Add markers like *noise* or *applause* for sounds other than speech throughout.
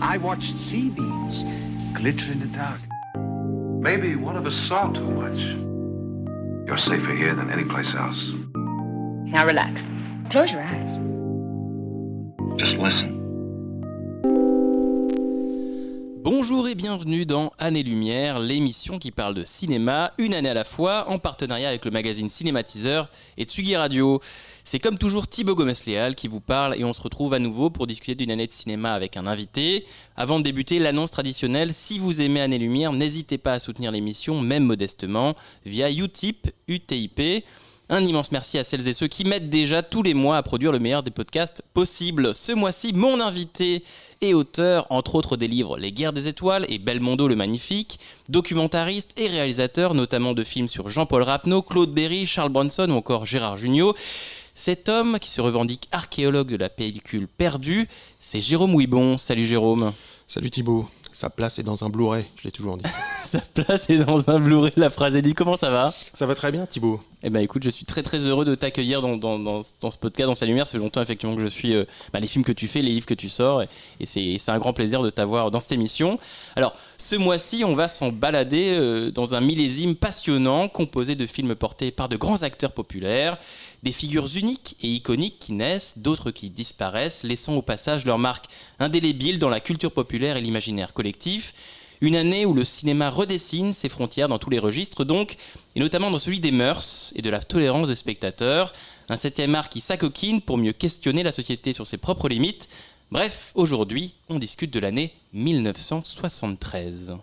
I watched sea beams glitter in the dark. Maybe one of us saw too much. You're safer here than any place else. Now relax. Close your eyes. Just listen. Bonjour et bienvenue dans Année Lumière, l'émission qui parle de cinéma une année à la fois en partenariat avec le magazine Cinématiseur et Tsugi Radio. C'est comme toujours Thibaut Gomez-Léal qui vous parle et on se retrouve à nouveau pour discuter d'une année de cinéma avec un invité. Avant de débuter, l'annonce traditionnelle, si vous aimez Année Lumière, n'hésitez pas à soutenir l'émission, même modestement, via Utip, UTIP. Un immense merci à celles et ceux qui m'aident déjà tous les mois à produire le meilleur des podcasts possibles. Ce mois-ci, mon invité est auteur, entre autres des livres Les Guerres des Étoiles et Belmondo le Magnifique, documentariste et réalisateur, notamment de films sur Jean-Paul Rapneau, Claude Berry, Charles Bronson ou encore Gérard Jugnot. Cet homme qui se revendique archéologue de la pellicule perdue, c'est Jérôme Ouibon. Salut Jérôme. Salut Thibaut. Sa place est dans un Blu-ray, je l'ai toujours dit. *laughs* Sa place est dans un Blu-ray, la phrase est dit. Comment ça va? Ça va très bien Thibaut. Eh ben écoute, je suis très très heureux de t'accueillir dans, dans, dans, dans ce podcast, dans sa lumière. C'est longtemps effectivement que je suis euh, bah, les films que tu fais, les livres que tu sors, et, et c'est un grand plaisir de t'avoir dans cette émission. Alors, ce mois-ci, on va s'en balader euh, dans un millésime passionnant, composé de films portés par de grands acteurs populaires, des figures uniques et iconiques qui naissent, d'autres qui disparaissent, laissant au passage leur marque indélébile dans la culture populaire et l'imaginaire collectif. Une année où le cinéma redessine ses frontières dans tous les registres donc, et notamment dans celui des mœurs et de la tolérance des spectateurs. Un septième art qui s'acoquine pour mieux questionner la société sur ses propres limites. Bref, aujourd'hui, on discute de l'année 1973.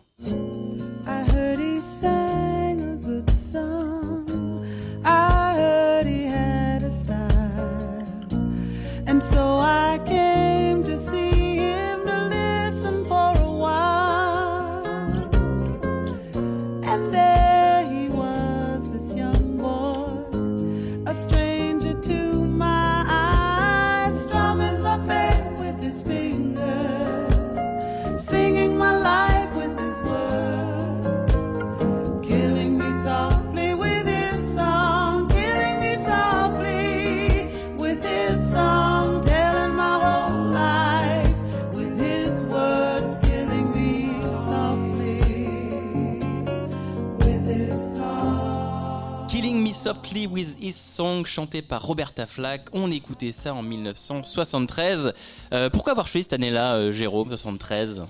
With His Song, chanté par Roberta Flack. On écoutait ça en 1973. Euh, pourquoi avoir choisi cette année-là, euh, Jérôme, 73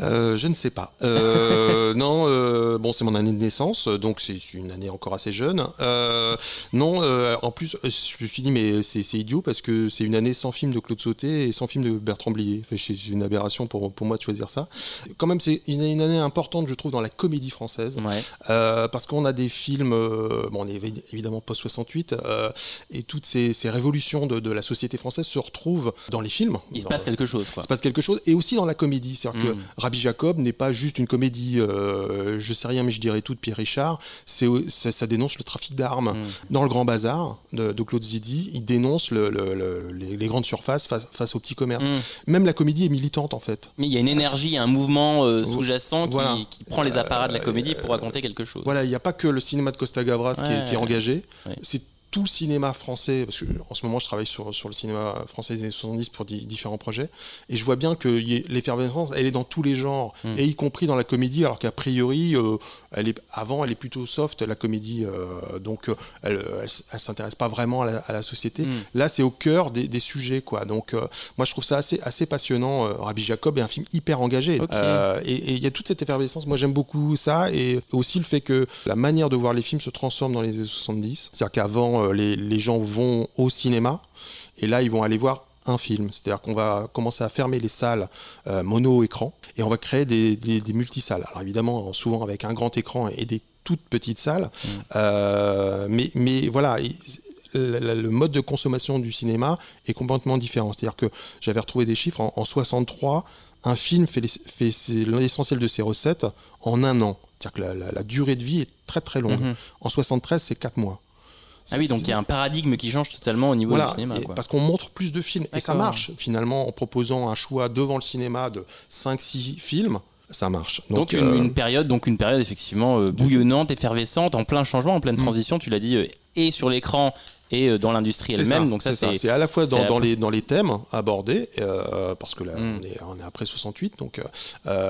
Euh, je ne sais pas. Euh, *laughs* non, euh, bon, c'est mon année de naissance, donc c'est une année encore assez jeune. Non, en plus, je me suis dit, mais c'est idiot parce que c'est une année sans film de Claude Sauté et sans film de Bertrand Blier. Enfin, c'est une aberration pour, pour moi de choisir ça. Quand même, c'est une, une année importante, je trouve, dans la comédie française. Ouais. Parce qu'on a des films, bon, on est évi- évidemment post-68, euh, et toutes ces, ces révolutions de, de la société française se retrouvent dans les films. Il se passe quelque chose, quoi. il se passe quelque chose, et aussi dans la comédie. C'est-à-dire Mm. que Rabbi Jacob n'est pas juste une comédie, euh, je sais rien, mais je dirais tout de Pierre Richard. C'est, ça, ça dénonce le trafic d'armes. Mm. Dans Le Grand Bazar de, de Claude Zidi, il dénonce le- le- le- les, les grandes surfaces face, face au petit commerce. Mm. Même la comédie est militante, en fait. Mais il y a une énergie, un mouvement euh, sous-jacent qui, Voilà. qui prend les apparats de la Euh, comédie pour raconter quelque chose. Voilà, il n'y a pas que le cinéma de Costa Gavras qui, est, Ouais. qui est engagé. Ouais. C'est tout le cinéma français, parce que en ce moment je travaille sur, sur le cinéma français des années 70 pour di- différents projets, et je vois bien que l'effervescence, elle est dans tous les genres, Mm. et y compris dans la comédie, alors qu'a priori, euh, elle est, avant elle est plutôt soft, la comédie, euh, donc euh, elle, elle s'intéresse pas vraiment à la, à la société. Mm. Là c'est au cœur des, des sujets, quoi. Donc euh, moi je trouve ça assez, assez passionnant. Rabbi Jacob est un film hyper engagé, et il y a toute cette effervescence. Moi j'aime beaucoup ça, et aussi le fait que la manière de voir les films se transforme dans les années 70. C'est-à-dire qu'avant, euh, les, les gens vont au cinéma, et là, ils vont aller voir un film. C'est-à-dire qu'on va commencer à fermer les salles euh, mono-écran, et on va créer des, des, des multisalles. Alors évidemment, souvent avec un grand écran et des toutes petites salles. Euh, mais, mais voilà. il- le, mode de consommation du cinéma est complètement différent. C'est-à-dire que j'avais retrouvé des chiffres en, en 63, un film fait les- l'essentiel de ses recettes en un an. C'est-à-dire que la, la- la durée de vie est très très longue. Mhm. En 73, c'est 4 mois. Ah oui, donc il y a un paradigme qui change totalement au niveau Voilà, du cinéma. quoi. parce qu'on montre plus de films. Et ça marche finalement en proposant un choix devant le cinéma de 5-6 films. Ça marche. Donc, une, euh, une période, donc une période effectivement euh, bouillonnante, effervescente, en plein changement, en pleine transition. Tu l'as dit, euh, et sur l'écran et dans l'industrie elle-même. Donc ça, c'est à la fois dans, les, dans les thèmes abordés, parce que là, Mm. on, est, on est après 68, donc,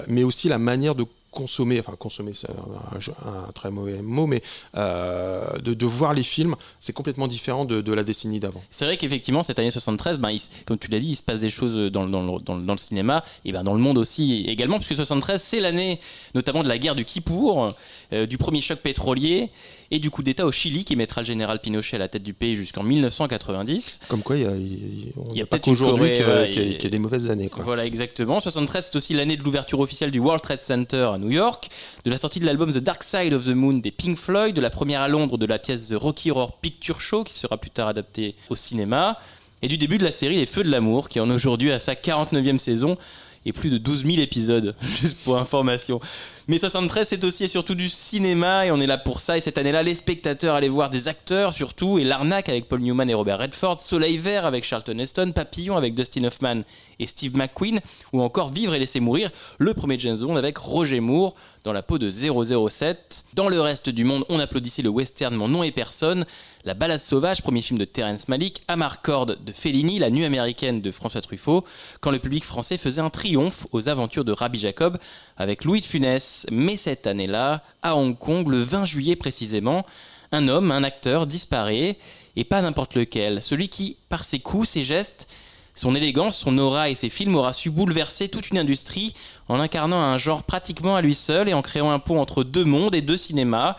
mais aussi la manière de consommer, enfin consommer c'est un, très mauvais mot, mais euh, de, de voir les films, c'est complètement différent de, de la décennie d'avant. C'est vrai qu'effectivement, cette année 73, ben, comme tu l'as dit, il se passe des choses dans, le- dans dans le- dans le cinéma et ben, dans le monde aussi également, puisque 73, c'est l'année notamment de la guerre du Kippour, euh, du premier choc pétrolier et du coup d'État au Chili qui mettra le général Pinochet à la tête du pays jusqu'en 1990. Comme quoi, il y a, il- y a n'y a pas peut-être voilà, qu'il y, y a des mauvaises années. Quoi. Voilà, exactement. 73, c'est aussi l'année de l'ouverture officielle du World Trade Center à New York, de la sortie de l'album The Dark Side of the Moon des Pink Floyd, de la première à Londres de la pièce The Rocky Horror Picture Show, qui sera plus tard adaptée au cinéma, et du début de la série Les Feux de l'amour, qui en est aujourd'hui à sa 49e saison et plus de 12 000 épisodes, *laughs* juste pour information. Mais 73, c'est aussi et surtout du cinéma, et on est là pour ça. Et cette année-là, les spectateurs allaient voir des acteurs surtout, et L'Arnaque avec Paul Newman et Robert Redford, Soleil Vert avec Charlton Heston, Papillon avec Dustin Hoffman et Steve McQueen, ou encore Vivre et laisser mourir, le premier James Bond avec Roger Moore dans la peau de 007. Dans le reste du monde, on applaudissait le western Mon nom est personne, La balade sauvage, premier film de Terence Malick, Amarcord de Fellini, La nuit américaine de François Truffaut, quand le public français faisait un triomphe aux aventures de Rabbi Jacob avec Louis de Funès. Mais cette année-là, à Hong Kong, le 20 juillet précisément, un homme, un acteur disparaît, et pas n'importe lequel, celui qui, par ses coups, ses gestes, son élégance, son aura et ses films aura su bouleverser toute une industrie en incarnant un genre pratiquement à lui seul et en créant un pont entre deux mondes et deux cinémas.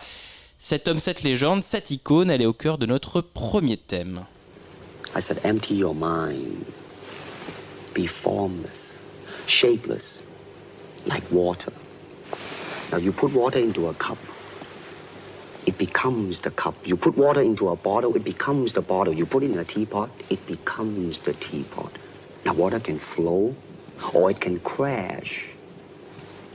Cet homme, cette légende, cette icône, elle est au cœur de notre premier thème. I said, empty your mind. Be formless, shapeless, like water. Now, you put water into a cup, it becomes the cup. You put water into a bottle, it becomes the bottle. You put it in a teapot, it becomes the teapot. Now, water can flow or it can crash.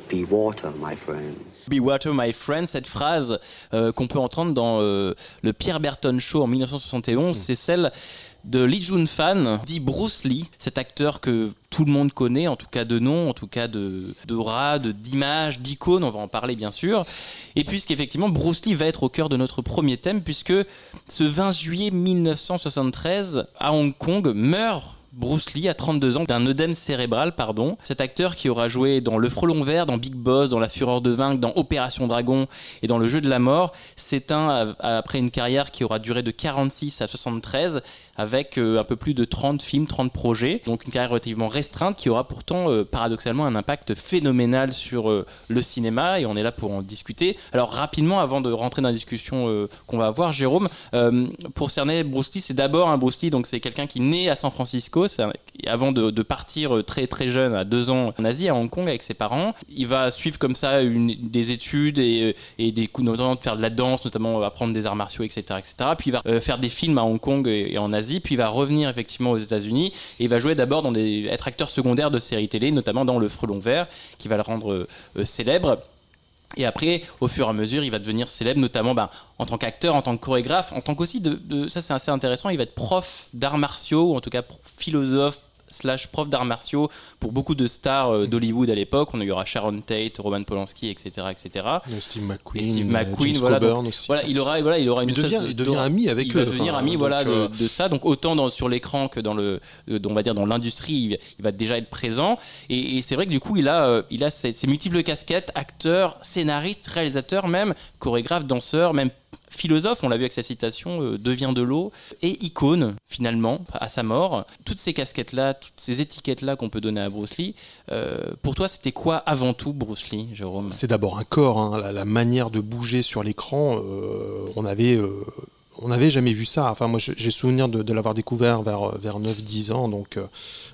Be water, my friend. Be Water My Friend, cette phrase euh, qu'on peut entendre dans euh, le Pierre Berton Show en 1971, c'est celle de Lee Jun Fan, dit Bruce Lee, cet acteur que tout le monde connaît, en tout cas de nom, en tout cas de d'aura, d'image, d'icône, on va en parler bien sûr. Et puisqu'effectivement Bruce Lee va être au cœur de notre premier thème, puisque ce 20 juillet 1973, à Hong Kong, meurt Bruce Lee à 32 ans d'un œdème cérébral, pardon. Cet acteur qui aura joué dans Le Frelon Vert, dans Big Boss, dans La Fureur de Vaincre, dans Opération Dragon et dans Le Jeu de la Mort, s'éteint a- après une carrière qui aura duré de 46 à 73 avec euh, un peu plus de 30 films, 30 projets. Donc une carrière relativement restreinte qui aura pourtant euh, paradoxalement un impact phénoménal sur euh, le cinéma et on est là pour en discuter. Alors rapidement, avant de rentrer dans la discussion qu'on va avoir, Jérôme, pour cerner Bruce Lee, c'est d'abord un Bruce Lee, donc c'est quelqu'un qui naît à San Francisco, avant de, partir très très jeune, à deux ans en Asie, à Hong Kong avec ses parents. Il va suivre comme ça des études et, des coups notamment de faire de la danse, notamment apprendre des arts martiaux, etc. etc. Puis il va faire des films à Hong Kong et en Asie, puis il va revenir effectivement aux États-Unis et va jouer d'abord dans des être acteur secondaire de séries télé, notamment dans Le Frelon Vert, qui va le rendre euh, euh, célèbre. Et après, au fur et à mesure, il va devenir célèbre, notamment bah, en tant qu'acteur, en tant que chorégraphe, en tant qu'aussi de, de- ça c'est assez intéressant, il va être prof d'arts martiaux, ou en tout cas philosophe slash prof d'arts martiaux pour beaucoup de stars euh, d'Hollywood à l'époque. On y aura Sharon Tate, Roman Polanski, etc., etc. A Steve McQueen, Et Steve a McQueen, James voilà, donc, aussi. voilà, il aura, voilà, il aura une Il devient- de- il devient de- ami avec il eux, va devenir enfin, ami, voilà, de, euh, de ça. Donc autant dans, sur l'écran que dans le, euh, on va dire dans l'industrie, il, il va déjà être présent. Et, et c'est vrai que du coup, il a, euh, il a ses, ses multiples casquettes, acteur, scénariste, réalisateur, même chorégraphe, danseur, même philosophe, on l'a vu avec sa citation, euh, devient de l'eau, et icône finalement à sa mort. Toutes ces casquettes-là, toutes ces étiquettes-là qu'on peut donner à Bruce Lee, euh, pour toi c'était quoi avant tout Bruce Lee, Jérôme? C'est d'abord un corps, hein, la, manière de bouger sur l'écran. euh, on avait, on n'avait jamais vu ça. Enfin, moi, j'ai souvenir de, de l'avoir découvert vers, vers 9-10 ans, donc euh,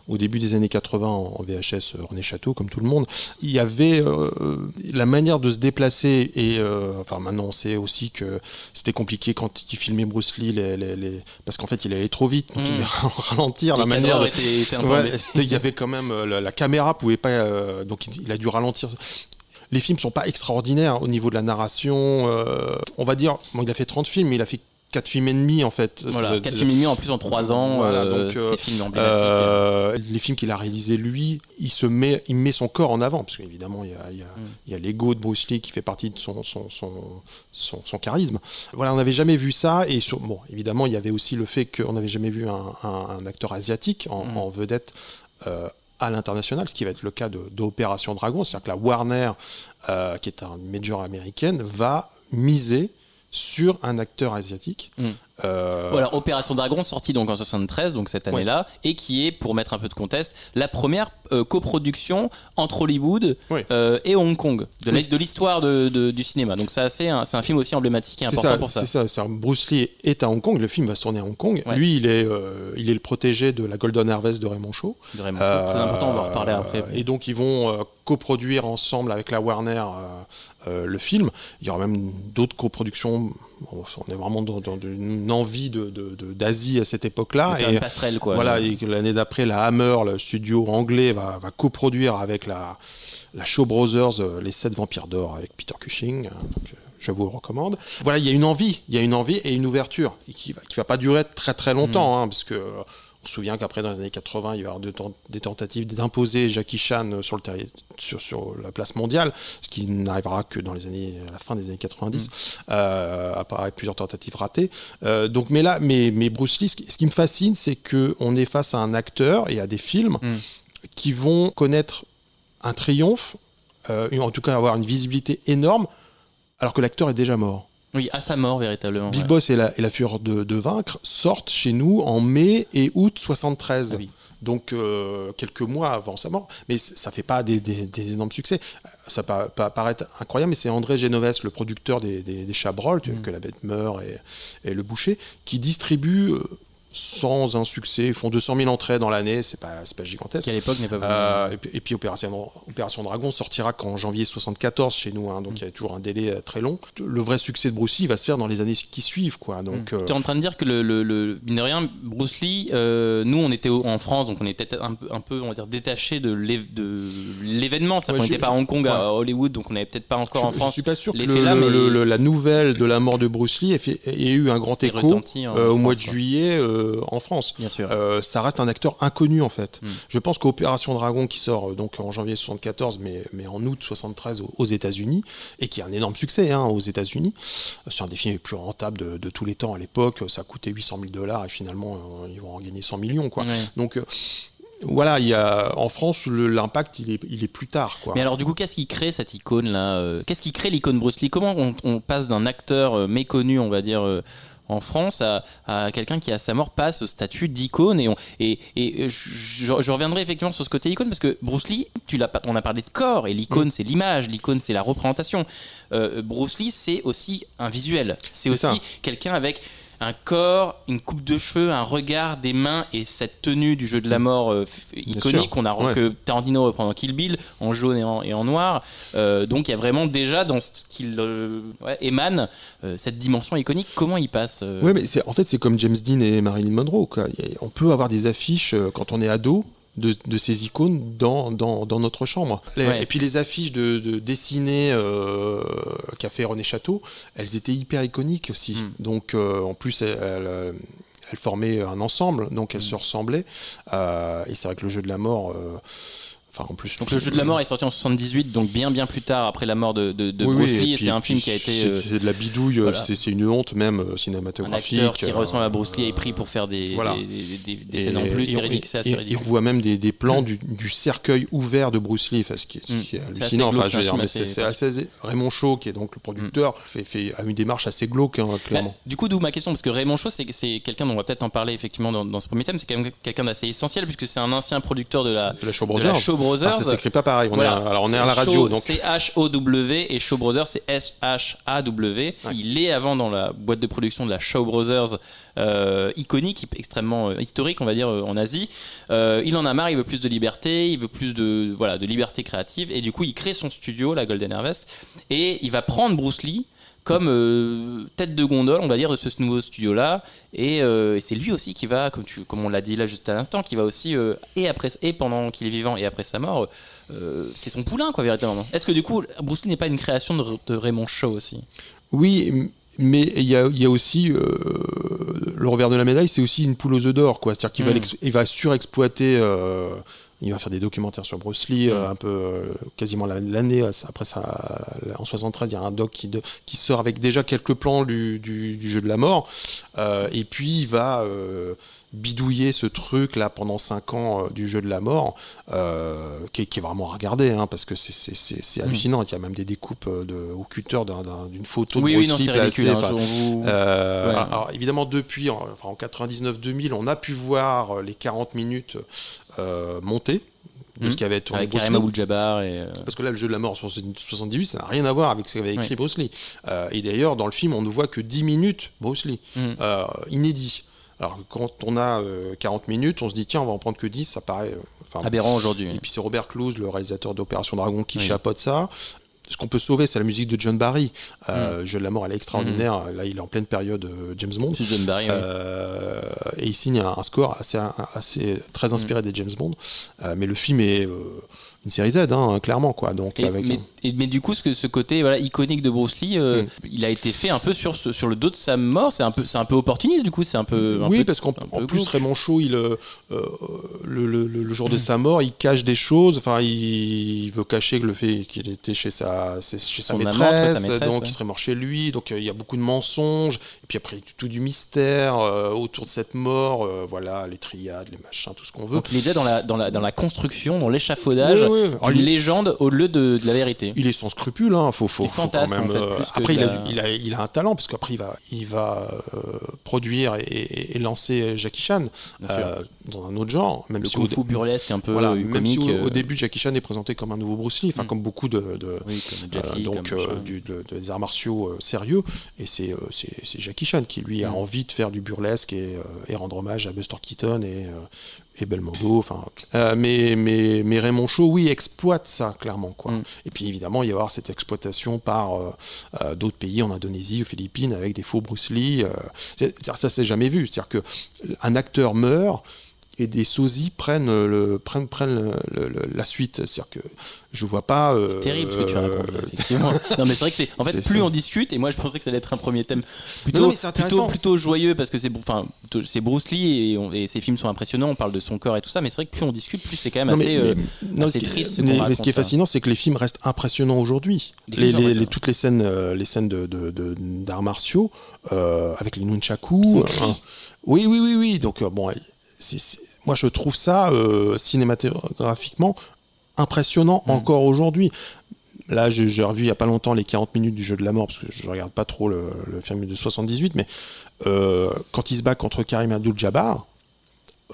au début des années 80 en, VHS euh, René Château, comme tout le monde. Il y avait euh, la manière de se déplacer et, euh, enfin, maintenant on sait aussi que c'était compliqué quand il filmait Bruce Lee, les, les- les- parce qu'en fait, il allait trop vite, donc il devait *laughs* ralentir la manière. de- Ouais, il y avait quand même euh, la, la caméra pouvait pas, euh, donc il, il a dû ralentir. Les films sont pas extraordinaires au niveau de la narration. euh, on va dire, bon, il a fait 30 films, mais il a fait quatre films et demi en fait. Voilà, 4 films et demi en plus en 3 ans, Voilà, euh, donc, euh, ces films emblématiques. Euh, les films qu'il a réalisés lui, il se met, il met son corps en avant parce qu'évidemment il y a, il y a- Mm. il y a l'ego de Bruce Lee qui fait partie de son son, son, son- son charisme. Voilà, on n'avait jamais vu ça et sur, bon, évidemment il y avait aussi le fait qu'on n'avait jamais vu un, un- un acteur asiatique en, Mm. en vedette. euh, à l'international, ce qui va être le cas de, d'Opération Dragon, c'est-à-dire que la Warner, euh, qui est un major américaine, va miser sur un acteur asiatique. Mm. Euh, Voilà, Opération Dragon, sortie donc en 73, donc cette année-là, et qui est, pour mettre un peu de contexte, la première euh, coproduction entre Hollywood Oui. euh, et Hong Kong, de Oui. l'histoire de- de- du cinéma. Donc c'est un, c'est un film aussi emblématique et important ça, pour ça. C'est ça. Bruce Lee est à Hong Kong. Le film va se tourner à Hong Kong. Ouais. Lui, il est, il est le protégé de la Golden Harvest de Raymond Shaw. De Raymond Shaw. Très important, on va en reparler après. Et donc, ils vont coproduire ensemble avec la Warner le film. Il y aura même d'autres coproductions. Bon, On est vraiment dans, dans une envie de- de- de- d'Asie à cette époque-là. De Et une passerelle, quoi. voilà, et l'année d'après, la Hammer, le studio anglais, va, va coproduire avec la, la Shaw Brothers euh, les sept vampires d'or avec Peter Cushing. hein, donc, euh, je vous le recommande. Voilà, il y a une envie, il y a une envie et une ouverture et qui va, qui va pas durer très très longtemps, hein, parce que on se souvient qu'après dans les années 80, il va y ten- des tentatives d'imposer Jackie Chan euh, sur le sur, sur la place mondiale, ce qui n'arrivera que dans les années à la fin des années 90, euh, après plusieurs tentatives ratées. Euh, donc, mais là, mais, mais Bruce Lee, ce qui, ce qui me fascine, c'est que on est face à un acteur et à des films Mm. qui vont connaître un triomphe, euh, en tout cas avoir une visibilité énorme, alors que l'acteur est déjà mort. Oui, à sa mort, véritablement. Big ouais. Boss et la, et la Fureur de, de vaincre sortent chez nous en mai et août 73. Ah oui. Donc euh, quelques mois avant sa mort, mais ça fait pas des, des- des énormes succès. Ça peut, apparaître incroyable, mais c'est André Genovès, le producteur des, des, Chabrol, Mm. que la bête meurt et, et le boucher, qui distribue euh, sans un succès. Ils font 200 000 entrées dans l'année, c'est pas, pas Ce gigantesque. qui à l'époque n'est pas Euh, et, puis, Opération, Opération Dragon sortira qu'en janvier 74 chez nous, hein, donc il y a toujours un délai euh, très long. Le vrai succès de Bruce Lee va se faire dans les années qui suivent, quoi. Donc, euh, Tu es en train de dire que le, le, le- mine de rien, Bruce Lee, euh, nous on était en France, donc on était un peu, un peu on va dire, détaché de l'é- de l'événement. Ouais, on n'était pas à Hong Kong, à. Hollywood, donc on n'avait peut-être pas encore en je, je France. suis pas sûr que le- là, mais- la nouvelle de la mort de Bruce Lee ait, fait- ait eu un grand écho retentit euh, au France, mois de quoi. juillet euh, en France. Bien sûr. Euh, ça reste un acteur inconnu en fait. Mm. Je pense qu'Opération Dragon qui sort euh, donc en janvier 74 mais, mais en août 73 aux, aux États-Unis et qui a un énorme succès hein, aux États-Unis. Euh, C'est un des films les plus rentables de, de tous les temps à l'époque. Ça a coûté 800 000 dollars et finalement ils vont en gagner 100 millions quoi. Ouais. Donc voilà, il y a, en France l'impact il est, il est plus tard quoi. Mais alors du coup, qu'est-ce qui crée cette icône là Qu'est-ce qui crée l'icône Bruce Lee? Comment on, on passe d'un acteur méconnu, on va dire, en France à, à quelqu'un qui à sa mort passe au statut d'icône. Et, on, et, et je, reviendrai effectivement sur ce côté icône parce que Bruce Lee, tu on a parlé de corps et l'icône c'est l'image, l'icône c'est la représentation. Euh, Bruce Lee c'est aussi un visuel, c'est aussi quelqu'un avec un corps, une coupe de cheveux, un regard, des mains et cette tenue du jeu de la mort euh, iconique qu'on a Ouais. que Tarantino reprend dans Kill Bill en jaune et en, et en noir. Euh, donc il y a vraiment déjà dans ce qu'il euh, ouais, émane cette dimension iconique. Comment il passe Oui, mais en fait, c'est comme James Dean et Marilyn Monroe. Quoi. A- On peut avoir des affiches quand on est ado de, de ces icônes dans, dans, dans notre chambre. Les- Ouais. Et puis les affiches de, de dessinées euh, qu'a fait René Château, elles étaient hyper iconiques aussi. Mm. Donc euh, en plus, elles, elles, euh, elles formaient un ensemble, donc elles se ressemblaient. Euh, et c'est vrai que le jeu de la mort. Enfin, en plus, Donc le jeu de la mort est sorti en 78, donc bien bien plus tard après la mort de, de, de Oui, Bruce Lee. c'est un film qui a été C'est, euh, c'est de la bidouille, euh, voilà. c'est, une honte même euh, un cinématographique. acteur qui euh, ressemble à Bruce Lee est pris pour faire des, Voilà. des, des- des- des Et- scènes en plus. et on- ridicule, c'est assez et- et ridicule. on voit même des, des plans du, du cercueil ouvert de Bruce Lee, enfin, ce qui est, ce Mm. qui est C'est assez hallucinant. glauque, Enfin, je c'est un assez. Raymond Shaw, qui est donc le producteur, fait, fait- a une démarche assez glauque, hein, clairement. Bah, du coup, d'où ma question, parce que Raymond Shaw, c'est, quelqu'un dont on va peut-être en parler effectivement dans, dans ce premier thème. C'est quand même quelqu'un d'assez essentiel puisque c'est un ancien producteur de la, de la Brothers. Ah, ça s'écrit pas pareil. On Voilà. est, à- alors on est à la radio. C'est H-O-W et Shaw Brothers, c'est S-H-A-W. Il est avant dans la boîte de production de la Shaw Brothers, euh, iconique, extrêmement euh, historique, on va dire, euh, en Asie. Il en a marre, il veut plus de liberté, il veut plus de, voilà, de liberté créative. Et du coup, il crée son studio, la Golden Harvest, et il va prendre Bruce Lee comme euh, tête de gondole, on va dire, de ce nouveau studio-là. Et, euh, et c'est lui aussi qui va, comme, tu, comme on l'a dit là juste à l'instant, qui va aussi, euh, et, après, et pendant qu'il est vivant et après sa mort, c'est son poulain, quoi, véritablement. Est-ce que du coup, Bruce Lee n'est pas une création de, de Raymond Shaw aussi? Oui, mais il y a, il y a aussi euh, le revers de la médaille, c'est aussi une poule aux œufs d'or, quoi. C'est-à-dire qu'il va, Mm. il va surexploiter. euh, il va faire des documentaires sur Bruce Lee, euh, un peu euh, quasiment la- l'année euh, après ça, en 73, il y a un doc qui, de- qui sort avec déjà quelques plans du, du- du jeu de la mort, et puis il va bidouiller ce truc là pendant 5 ans euh, du jeu de la mort, euh, qui, est, qui est vraiment à regarder, hein, parce que c'est- Mm. hallucinant. Il y a même des découpes de, au cutter d'un- d'un- d'une photo Oui, de oui, Bruce non, placée, ridicule. hein, vous- euh, Ouais. alors, évidemment, depuis, en, enfin, en 99-2000, on a pu voir les 40 minutes euh, monter de Mhm. ce qu'avait tourné Avec Karim. Abdul-Jabbar et. euh, Parce que là, le jeu de la mort en 78, ça n'a rien à voir avec ce qu'avait écrit. Bruce Lee. Euh, et d'ailleurs, dans le film, on ne voit que 10 minutes Bruce Lee, euh, inédit. Alors que quand on a euh, 40 minutes, on se dit, tiens, on va en prendre que 10, ça paraît. Aberrant aujourd'hui. et puis c'est Robert Clouse, le réalisateur d'Opération Dragon, qui Oui. chapeaute ça. Ce qu'on peut sauver, c'est la musique de John Barry. Euh, Jeu de la mort, elle est extraordinaire. Là, il est en pleine période euh, James Bond. *laughs* John Barry, oui. Euh, et il signe un, un score assez, assez très inspiré Mm. des James Bond. Mais le film est une série Z, hein, clairement. Quoi. Donc, Et- avec mais, un- et- mais du coup, ce, que- ce côté voilà, iconique de Bruce Lee, euh, Mm. il a été fait un peu sur, sur le dos de sa mort. C'est un peu, c'est un peu opportuniste, du coup. C'est un peu. un oui, peu- parce qu'en plus, glauque. Raymond Shaw, il, euh, euh, le, le- le- jour de sa mort, il cache des choses. Enfin, il, il veut cacher que le fait qu'il était chez sa, chez sa maîtresse, ouais, sa maîtresse, donc ouais. il serait mort chez lui. Donc il y a beaucoup de mensonges. Et puis après, tout du mystère euh, autour de cette mort. voilà, les triades, les machins, tout ce qu'on veut. Donc il est déjà dans la, dans la, dans la construction, dans l'échafaudage Oui, oui. Alors, d'une il- légende au-delà de, de la vérité. Il est sans scrupule, hein. faut, faut, Il faut quand fantasme, même. en fait, euh, après, il a, la- il, a, il a un talent, parce qu'après, il va, il va euh, produire et, lancer Jackie Chan euh, dans un autre genre. Même le si au, burlesque un peu voilà, euh, même comique. si au, euh, au début, Jackie Chan est présenté comme un nouveau Bruce Lee, enfin, Mm. comme beaucoup de. de- oui, euh, Li, donc euh, du- de- des arts martiaux euh, sérieux et c'est euh, Jackie Chan qui lui a Mm. envie de faire du burlesque et, euh, et rendre hommage à Buster Keaton et, euh, et Belmondo enfin Euh, mais, mais mais Raymond Shaw oui exploite ça clairement quoi. Mm. et puis évidemment il va y avoir cette exploitation par euh, euh, d'autres pays en Indonésie aux Philippines avec des faux Bruce Lee euh, c'est- c'est-à-dire, ça c'est jamais vu. C'est à dire que un acteur meurt et des sosies prennent, le, prennent, prennent le- le- le- la suite. C'est-à-dire que je vois pas. euh, C'est terrible ce que tu racontes effectivement. *laughs* non mais c'est vrai que c'est en fait plus ça. on discute et moi je pensais que ça allait être un premier thème plutôt Non, non, plutôt, plutôt joyeux parce que c'est enfin c'est Bruce Lee et, on- et ses films sont impressionnants, on parle de son corps et tout ça mais c'est vrai que plus on discute plus c'est quand même Non, assez mais- euh, assez ce triste ce mais- ce qui est là. fascinant, c'est que les films restent impressionnants aujourd'hui. Les Les, les- toutes les scènes, euh, les scènes de, de- de- d'arts martiaux, euh, avec les nunchaku. Ils sont euh, écrits. oui, oui, oui, oui. Donc, euh, bon, c'est- moi, je trouve ça euh, cinématographiquement impressionnant Mm. encore aujourd'hui. Là, j'ai revu il n'y a pas longtemps les 40 minutes du jeu de la mort, parce que je regarde pas trop le, le film de 78, mais euh, quand il se bat contre Karim Abdul-Jabbar,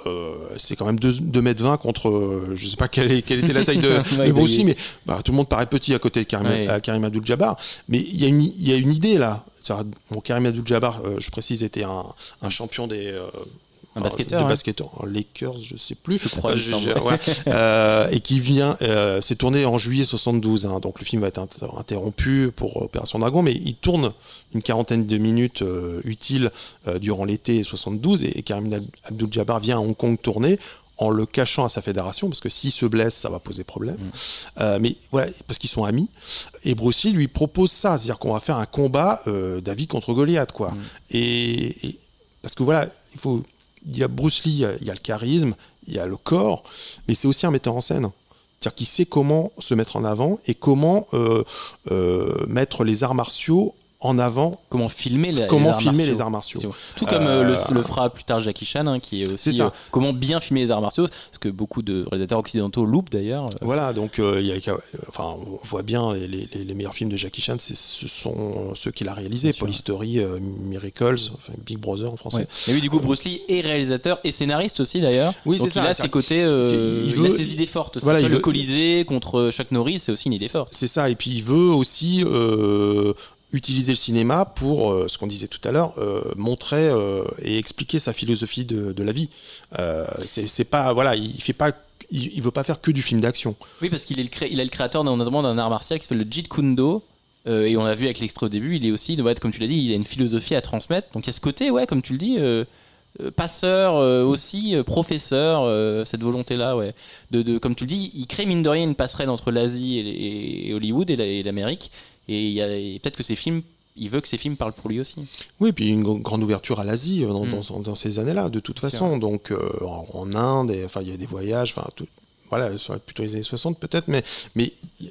euh, c'est quand même 2, mètres 20 contre, euh, je sais pas quelle, est- quelle était la taille de, *laughs* Ouais, de Bruce il- Lee, mais bah, tout le monde paraît petit à côté de Karim, Ouais. Karim Abdul-Jabbar. Mais il y, a une- il y a une idée là. Bon, Karim Abdul-Jabbar, euh, je précise, était un, un champion des. Euh, Un basketteur, Des hein. basketteurs. Lakers, je sais plus. Je crois, Euh, je- je- ouais. *laughs* Euh, et qui vient, euh, c'est tourné en juillet 72, hein, donc le film va être inter- interrompu pour Opération Dragon, mais il tourne une quarantaine de minutes euh, utiles euh, durant l'été 72, et, et Karim Ab- Abdul-Jabbar vient à Hong Kong tourner en le cachant à sa fédération, parce que s'il se blesse, ça va poser problème. Euh, mais voilà, parce qu'ils sont amis. Et Bruce Lee lui propose ça, c'est-à-dire qu'on va faire un combat euh, David contre Goliath, quoi. Et, et- parce que voilà, il faut, il y a Bruce Lee, il y a- le charisme, il y a le corps, mais c'est aussi un metteur en scène. C'est-à-dire qu'il sait comment se mettre en avant et comment euh, euh, mettre les arts martiaux en avant. Comment filmer la- Comment les arts filmer martiaux. les arts martiaux. Tout comme euh, le, Euh, le fera plus tard Jackie Chan, hein, qui est aussi C'est ça. euh, comment bien filmer les arts martiaux, ce que beaucoup de réalisateurs occidentaux loupent d'ailleurs. Voilà, donc euh, il y a, qu'à- enfin, on voit bien les, les- les meilleurs films de Jackie Chan, ce sont ceux qu'il a réalisés. Police Story, Miracles, enfin, Big Brother en français. Mais oui, du coup, Bruce Lee est réalisateur et scénariste aussi d'ailleurs. Oui, c'est il ça. a C'est- ses côtés, il il, a veut- ses idées fortes. aussi. Voilà, il le veut- Colisée contre Chuck Norris, c'est aussi une idée forte. C'est ça, et puis il veut aussi utiliser le cinéma pour, euh, ce qu'on disait tout à l'heure, euh, montrer euh, et expliquer sa philosophie de, la vie. C'est, pas, voilà, il fait pas, il, veut pas faire que du film d'action. Oui, parce qu'il est le, est le créateur notamment d'un art martial qui s'appelle le Jeet Kune Do. Et on l'a vu avec l'extrait au début, il est aussi, comme tu l'as dit, il a une philosophie à transmettre. Donc il y a ce côté, ouais, comme tu le dis, passeur aussi, professeur, cette volonté-là, ouais. De, comme tu le dis, il crée mine de rien une passerelle entre l'Asie et, Hollywood et la- et. Et, et peut-être que ces films il veut que ses films parlent pour lui aussi. Oui, puis une gr- grande ouverture à l'Asie euh, dans, Mm. dans- dans ces années-là, de toute façon. Donc euh, en, Inde, et, enfin il y a des voyages, enfin tout- voilà, plutôt les années 60 peut-être, mais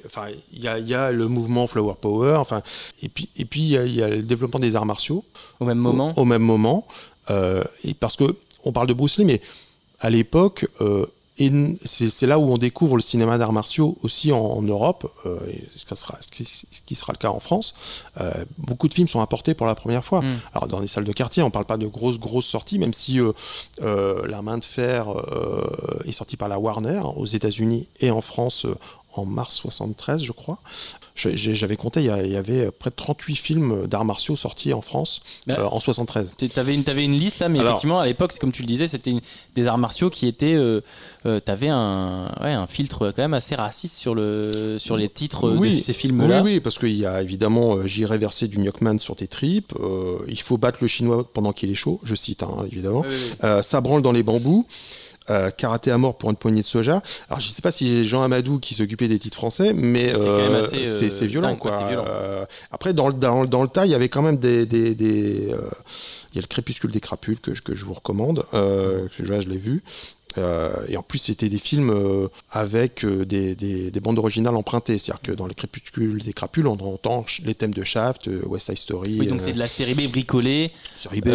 enfin il y a, il y a le mouvement Flower Power, enfin et puis et puis il y, a- il y a le développement des arts martiaux Au même moment. au, au même moment, euh, et parce que on parle de Bruce Lee, mais à l'époque. euh, et c'est là où on découvre le cinéma d'arts martiaux aussi en, en Europe, euh, ce, qui sera, ce, qui, ce qui sera le cas en France. Euh, beaucoup de films sont apportés pour la première fois. Mm. Alors dans des salles de quartier, on parle pas de grosses grosses sorties, même si euh, La main de fer est sortie par la Warner aux États-Unis et en France en mars 73, je crois. J'avais compté, il y, avait près de 38 films d'arts martiaux sortis en France Bah, euh, en 73. Tu avais une, t'avais une liste là, mais Alors- effectivement, à l'époque, c'est comme tu le disais, c'était des arts martiaux qui étaient. Euh, euh, T'avais un, ouais, un filtre quand même assez raciste sur, le, sur les titres de ces films-là. Oui, oui, parce qu'il y a évidemment euh, J'irai verser du Nyokman sur tes tripes, euh, il faut battre le chinois pendant qu'il est chaud, je cite hein, évidemment, Oui, oui, oui. Euh, ça branle dans les bambous. Euh, karaté à mort pour une poignée de soja. Alors je sais pas si c'est Jean Amadou qui s'occupait des titres français, mais C'est euh, euh, violent dingue, quoi, violent. Euh, après dans le, dans, le- dans le tas, il y avait quand même des, des, des, euh, il y a le crépuscule des crapules que, je- que je vous recommande. Euh, que je, je l'ai vu. Euh, et en plus, c'était des films euh, avec euh, des, des- des bandes originales empruntées. C'est-à-dire que dans les crépuscules des crapules, on entend les thèmes de Shaft, West Side Story. Oui, donc c'est de la série B bricolée. série B,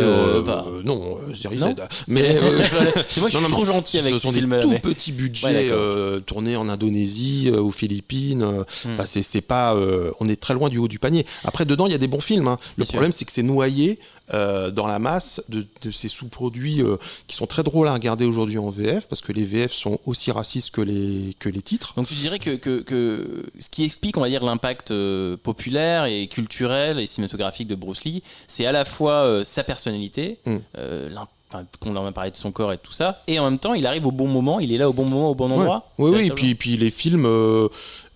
bah. non, série Non Z. Mais *laughs* moi, je suis non, trop gentil avec ce ces sont des films-là, tout mais- petits budgets Ouais, tournés en Indonésie, aux Philippines. Hmm. Enfin, c'est pas, on est très loin du haut du panier. Après, dedans, il y a des bons films. hein. Le Bien problème, c'est que c'est noyé euh, dans la masse de, de ces sous-produits euh, qui sont très drôles à regarder aujourd'hui en VF, parce que les VF sont aussi racistes que les que les titres. Donc tu dirais que, que, que ce qui explique, on va dire, l'impact euh, populaire et culturel et cinématographique de Bruce Lee, c'est à la fois sa personnalité, Mm. qu'on en a parlé de son corps et tout ça, et en même temps, il arrive au bon moment, il est là au bon moment, au bon endroit. Ouais. Oui, oui, et puis, puis les films, euh,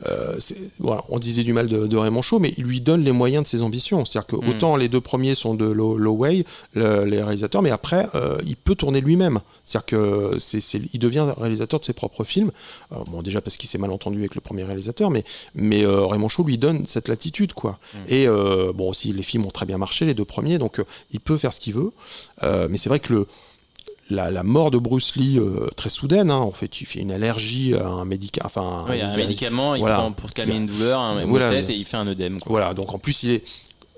euh, voilà, on disait du mal de, de Raymond Shaw, mais il lui donne les moyens de ses ambitions. C'est-à-dire que Mm. autant les deux premiers sont de Lo- Lowey, le- les réalisateurs, mais après, euh, il peut tourner lui-même. C'est-à-dire que il devient réalisateur de ses propres films. Euh, bon, déjà parce qu'il s'est mal entendu avec le premier réalisateur, mais, mais Raymond Shaw lui donne cette latitude, quoi. Mm. Et bon, aussi, les films ont très bien marché, les deux premiers, donc il peut faire ce qu'il veut. Mais c'est vrai que le la, la mort de Bruce Lee euh, très soudaine. hein. En fait, il fait une allergie à un médicament. Enfin, Oui, un médicament, il voilà. prend pour calmer une douleur, un mot Voilà. de tête et il fait un œdème. quoi. Voilà. Donc en plus, il est.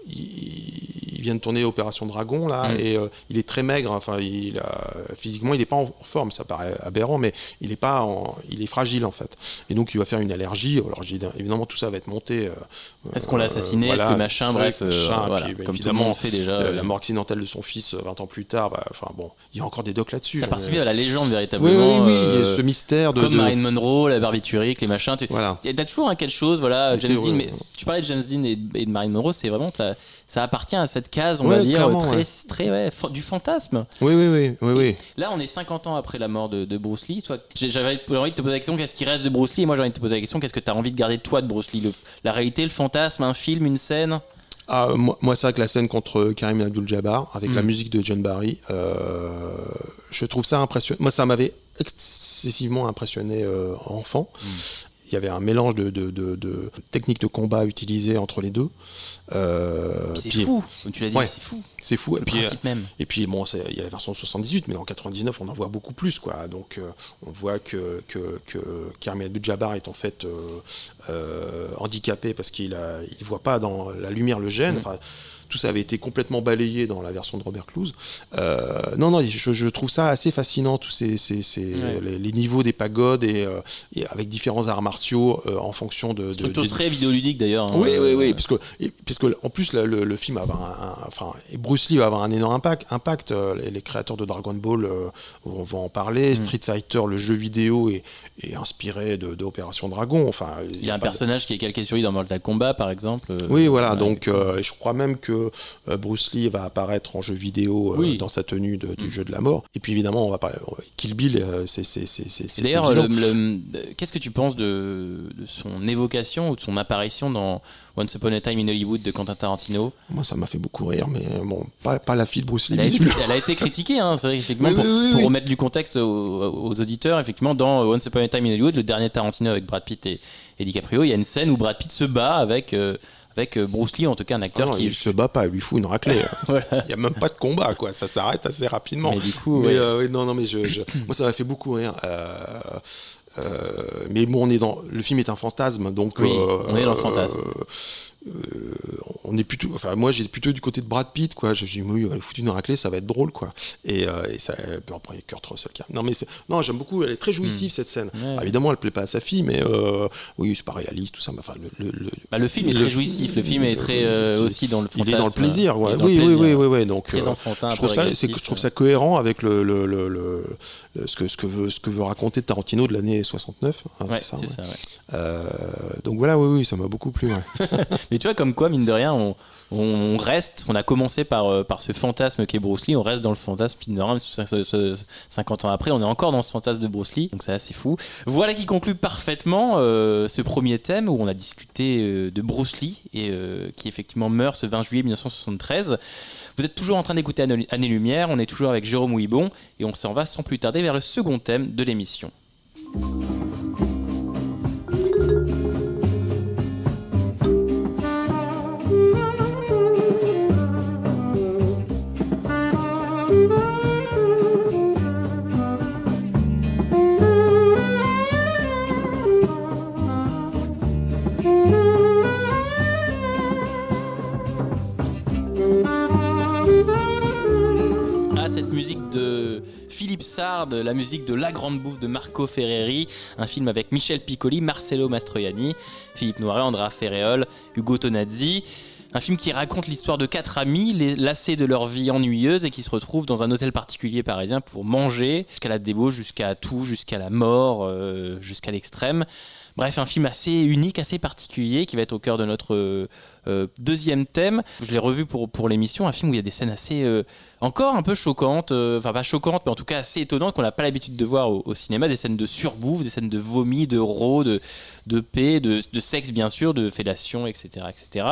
Il, il vient de tourner Opération Dragon là Mm. et euh, il est très maigre. Enfin, il a, physiquement, il n'est pas en forme. Ça paraît aberrant, mais il est pas. En, il est fragile en fait. Et donc, il va faire une allergie. Alors, j'ai- évidemment, tout ça va être monté. euh, Est-ce qu'on l'a euh, assassiné? Voilà, Est-ce que machin Bref, machin, voilà, puis, bah, comme tout le monde fait déjà. la, la mort accidentelle de son fils euh, 20 ans plus tard. bah, Enfin bon, il y a encore des docs là-dessus. ça ai- participe à la légende véritablement. oui, oui. ce mystère de. comme de- Marilyn Monroe, la barbiturique, les machins. Tu Voilà. as toujours hein, quelque chose, voilà, James Dean, mais tu parlais de James Dean et, et de Marilyn Monroe, c'est vraiment, ça appartient à cette case, on Ouais, va dire, très, ouais. très ouais, fa- du fantasme. Oui, oui, oui, oui, oui. Là, on est 50 ans après la mort de, de Bruce Lee. J'avais envie de te poser la question, qu'est-ce qui reste de Bruce Lee? Et moi, j'ai envie de te poser la question, qu'est-ce que tu as envie de garder de toi de Bruce Lee? Le- La réalité, le fantasme, un film, une scène? Ah, moi, moi, c'est vrai que la scène contre Karim Abdul-Jabbar, avec Mm. la musique de John Barry, euh, je trouve ça impressionnant. Moi, ça m'avait excessivement impressionné euh, enfant. Mm. Il y avait un mélange de, de, de- de techniques de combat utilisées entre les deux. Euh, C'est fou, comme tu l'as dit, Ouais. c'est fou. C'est fou. Le Et puis, principe même. Et puis bon, il y a la version 78, mais en 99, on en voit beaucoup plus, quoi. Donc, euh, on voit que que, que Karim Abdul-Jabbar est en fait euh, euh, handicapé parce qu'il il voit pas dans la lumière le gène. Mm. Tout ça avait été complètement balayé dans la version de Robert Clouse. Euh, non, non, je, je trouve ça assez fascinant, tous ces, ces- ces- Ouais. les, les niveaux des pagodes et, euh, et avec différents arts martiaux euh, en fonction de. de- Structure très vidéoludique d'ailleurs. hein. oui, oui, oui, Euh, parce que, et- parce que en plus le, le- le film va avoir un, un- enfin, et Bruce Lee va avoir un énorme impact. impact les, les créateurs de Dragon Ball vont, en parler. Mm. Street Fighter, le jeu vidéo, est, est inspiré de, de Opération Dragon. Enfin, Il y a un personnage qui est calqué sur lui dans Mortal Kombat, par exemple. Oui, voilà. donc, je crois même que euh, Bruce Lee va apparaître en jeu vidéo euh, Oui. dans sa tenue de- du Mm. jeu de la mort. Et puis évidemment, on va parler. Kill Bill, euh, c'est d'ailleurs, euh, qu'est-ce que tu penses de, de son évocation ou de son apparition dans Once Upon a Time in Hollywood de Quentin Tarantino? Moi, ça m'a fait beaucoup rire, mais euh, bon, pas, pas la fille de Bruce Lee. elle a, été, elle a été critiquée, hein, c'est vrai, effectivement, *laughs* Oui, pour, oui, pour remettre du contexte aux, aux auditeurs. Effectivement, dans Once Upon a Time in Hollywood, le dernier Tarantino avec Brad Pitt et, et DiCaprio, il y a une scène où Brad Pitt se bat avec, euh, avec euh, Bruce Lee, en tout cas un Ah acteur non, qui il se bat pas, il lui fout une raclée. hein. *laughs* Voilà. Il n'y a même pas de combat, quoi. Ça s'arrête assez rapidement. Mais du coup, Mais, ouais. euh, non, non, mais je, je- moi, ça m'a fait beaucoup rire. Euh, euh, mais bon, on est dans le film est un fantasme, donc Oui, euh, on est dans le fantasme. euh, euh, on est plutôt, enfin moi j'ai plutôt du côté de Brad Pitt quoi. Je me suis dit oui, lui foutre une raclée, ça va être drôle quoi. Et, euh, et ça, bon, après il y a Kurt Russell qui a- Non mais non j'aime beaucoup, elle est très jouissive cette scène. Ouais. Évidemment elle plaît pas à sa fille, mais euh, oui c'est pas réaliste tout ça. Mais enfin le, le- le- Bah, le film est très jouissif, le film est très euh, aussi dans le il est dans le plaisir, ouais. dans oui, oui, plaisir. oui, oui, oui, donc Très euh, enfantin, je trouve ça, je trouve ça cohérent avec le, ce que ce que veut ce que veut raconter Tarantino de l'année 69. hein, Ouais, c'est ça, ça. Euh, donc voilà, oui, oui, ça m'a beaucoup plu. *laughs* Mais tu vois, comme quoi, mine de rien, on, reste, on a commencé par, euh, par ce fantasme qu'est Bruce Lee, on reste dans le fantasme, mine de rien, même ce- ce- ce- 50 ans après, on est encore dans ce fantasme de Bruce Lee, donc c'est assez fou. Voilà qui conclut parfaitement euh, ce premier thème où on a discuté euh, de Bruce Lee et qui effectivement meurt ce 20 juillet 1973. Vous êtes toujours en train d'écouter Année Lumière, on est toujours avec Jérôme Ouibon et on s'en va sans plus tarder vers le second thème de l'émission. Philippe Sard, la musique de La Grande Bouffe de Marco Ferreri, un film avec Michel Piccoli, Marcello Mastroianni, Philippe Noiret, Andrea Ferreol, Hugo Tonazzi. Un film qui raconte l'histoire de quatre amis les- lassés de leur vie ennuyeuse et qui se retrouvent dans un hôtel particulier parisien pour manger jusqu'à la débauche, jusqu'à tout, jusqu'à la mort, euh, jusqu'à l'extrême. Bref, un film assez unique, assez particulier qui va être au cœur de notre euh, euh, deuxième thème. Je l'ai revu pour, l'émission, un film où il y a des scènes assez euh, encore un peu choquantes, enfin pas choquantes, mais en tout cas assez étonnantes qu'on n'a pas l'habitude de voir au, cinéma. Des scènes de surbouffe, des scènes de vomi, de rot, de, paix, de, sexe bien sûr, de fellation, etc., etc.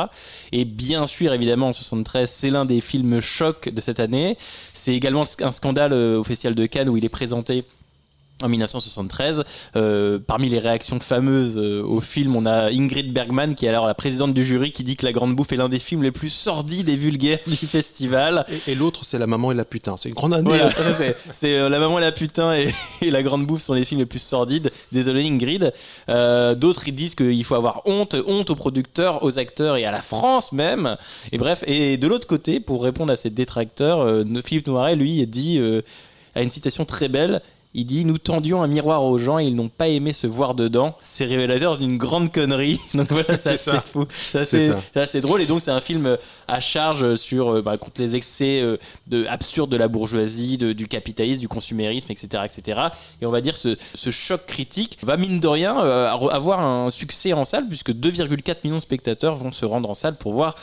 Et bien sûr, évidemment, en 73, c'est l'un des films chocs de cette année. C'est également un scandale au Festival de Cannes où il est présenté en 1973. Euh, parmi les réactions fameuses euh, au film, on a Ingrid Bergman, qui est alors la présidente du jury, qui dit que La Grande Bouffe est l'un des films les plus sordides et vulgaires du *laughs* festival. Et, et l'autre, c'est la maman et la putain. C'est une grande année. Voilà, c'est- euh, La Maman et la Putain et, *laughs* et La Grande Bouffe sont les films les plus sordides. Désolé Ingrid. D'autres ils disent qu'il faut avoir honte, honte aux producteurs, aux acteurs et à la France même. Et bref, et de l'autre côté, pour répondre à ces détracteurs, Philippe Noiret, lui, dit à une citation très belle. Il dit Nous tendions un miroir aux gens et ils n'ont pas aimé se voir dedans. C'est révélateur d'une grande connerie. *laughs* Donc voilà, C'est ça. fou. C'est assez, ça. c'est drôle. Et donc, c'est un film euh, à charge sur, euh, bah, contre les excès euh, de, absurdes de la bourgeoisie, de- du capitalisme, du consumérisme, etc., etc. Et on va dire ce, ce choc critique va, mine de rien, euh, avoir un succès en salle, puisque 2,4 millions de spectateurs vont se rendre en salle pour voir.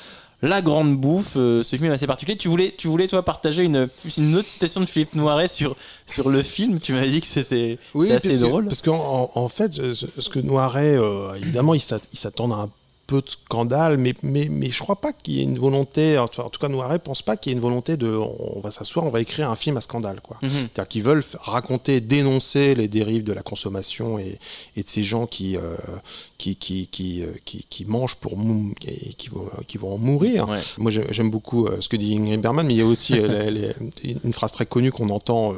La Grande Bouffe, euh, ce film assez particulier. Tu voulais, tu voulais toi partager une, une autre citation de Philippe Noiret sur, sur le film. Tu m'as dit que c'était Oui, assez parce que- drôle. parce qu'en en, en fait, ce que Noiret, euh, évidemment, il s'attend à un peu de scandale, mais, mais, mais je crois pas qu'il y ait une volonté, en tout cas Noiret pense pas qu'il y ait une volonté de, on va s'asseoir, on va écrire un film à scandale. quoi. Mhm. C'est-à-dire qu'ils veulent raconter, dénoncer les dérives de la consommation et, et de ces gens qui, euh, qui, qui, qui, euh, qui, qui mangent pour et qui vont, qui vont en mourir. Ouais. Moi, j'ai- j'aime beaucoup euh, ce que dit Ingrid Bergman, mais il y a aussi les- les- une phrase très connue qu'on entend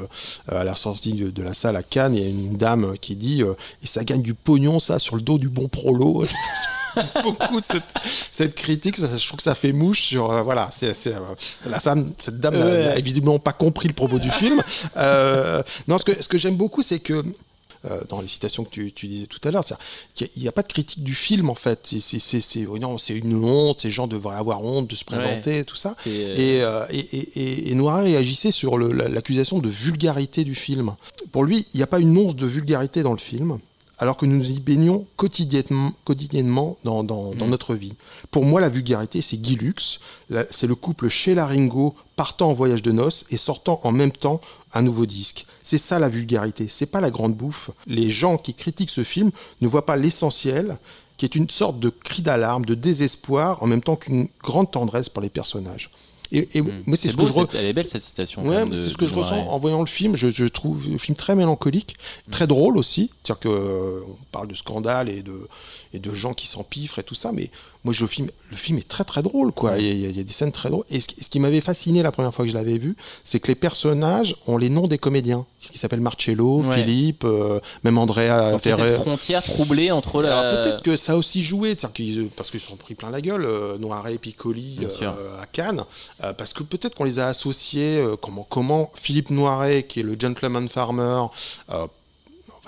à la sortie de, de la salle à Cannes. Il y a une dame qui dit Et ça gagne du pognon, ça, sur le dos du bon prolo. *laughs* Beaucoup cette, cette critique. ça- je trouve que ça fait mouche sur. euh, voilà, c'est euh, la femme, cette dame n'a- Ouais. visiblement pas compris le propos du film. Euh, non, ce que, ce que j'aime beaucoup, c'est que. dans les citations que tu, tu disais tout à l'heure, qu'il n'y a, pas de critique du film en fait. C'est- oh une honte, ces gens devraient avoir honte de se présenter, tout ça. Et, euh, et, et, et- et Noiret réagissait sur l'accusation de vulgarité du film. Pour lui, il n'y a pas une once de vulgarité dans le film, alors que nous nous y baignons quotidiennement, quotidiennement dans, dans- dans notre vie. Pour moi, la vulgarité, c'est Guy Lux. C'est le couple Sheila Ringo partant en voyage de noces et sortant en même temps un nouveau disque. C'est ça la vulgarité, c'est pas la grande bouffe. Les gens qui critiquent ce film ne voient pas l'essentiel, qui est une sorte de cri d'alarme, de désespoir, en même temps qu'une grande tendresse pour les personnages. Et, et moi, c'est. C'est ce beau, que je re- elle est belle cette citation. Ouais, c'est ce que je ressens en voyant le film. Je, je trouve le film très mélancolique, très drôle aussi. C'est-à-dire que euh, on parle de scandale et de et de gens qui s'empiffrent et tout ça, mais moi, je, le film, le film est très très drôle, quoi. Il y, a- il y a des scènes très drôles. Et ce, qui- ce qui m'avait fasciné la première fois que je l'avais vu, c'est que les personnages ont les noms des comédiens, qui s'appellent Marcello, Ouais. Philippe, euh, même Andrea Donc, il y a Ferrer. cette frontière troublée entre la. Alors peut-être que ça a aussi joué, qu'ils- parce qu'ils se sont pris plein la gueule, euh, Noiret et Piccoli euh, à Cannes, euh, parce que peut-être qu'on les a associés, euh, comment, comment Philippe Noiret, qui est le gentleman farmer, euh,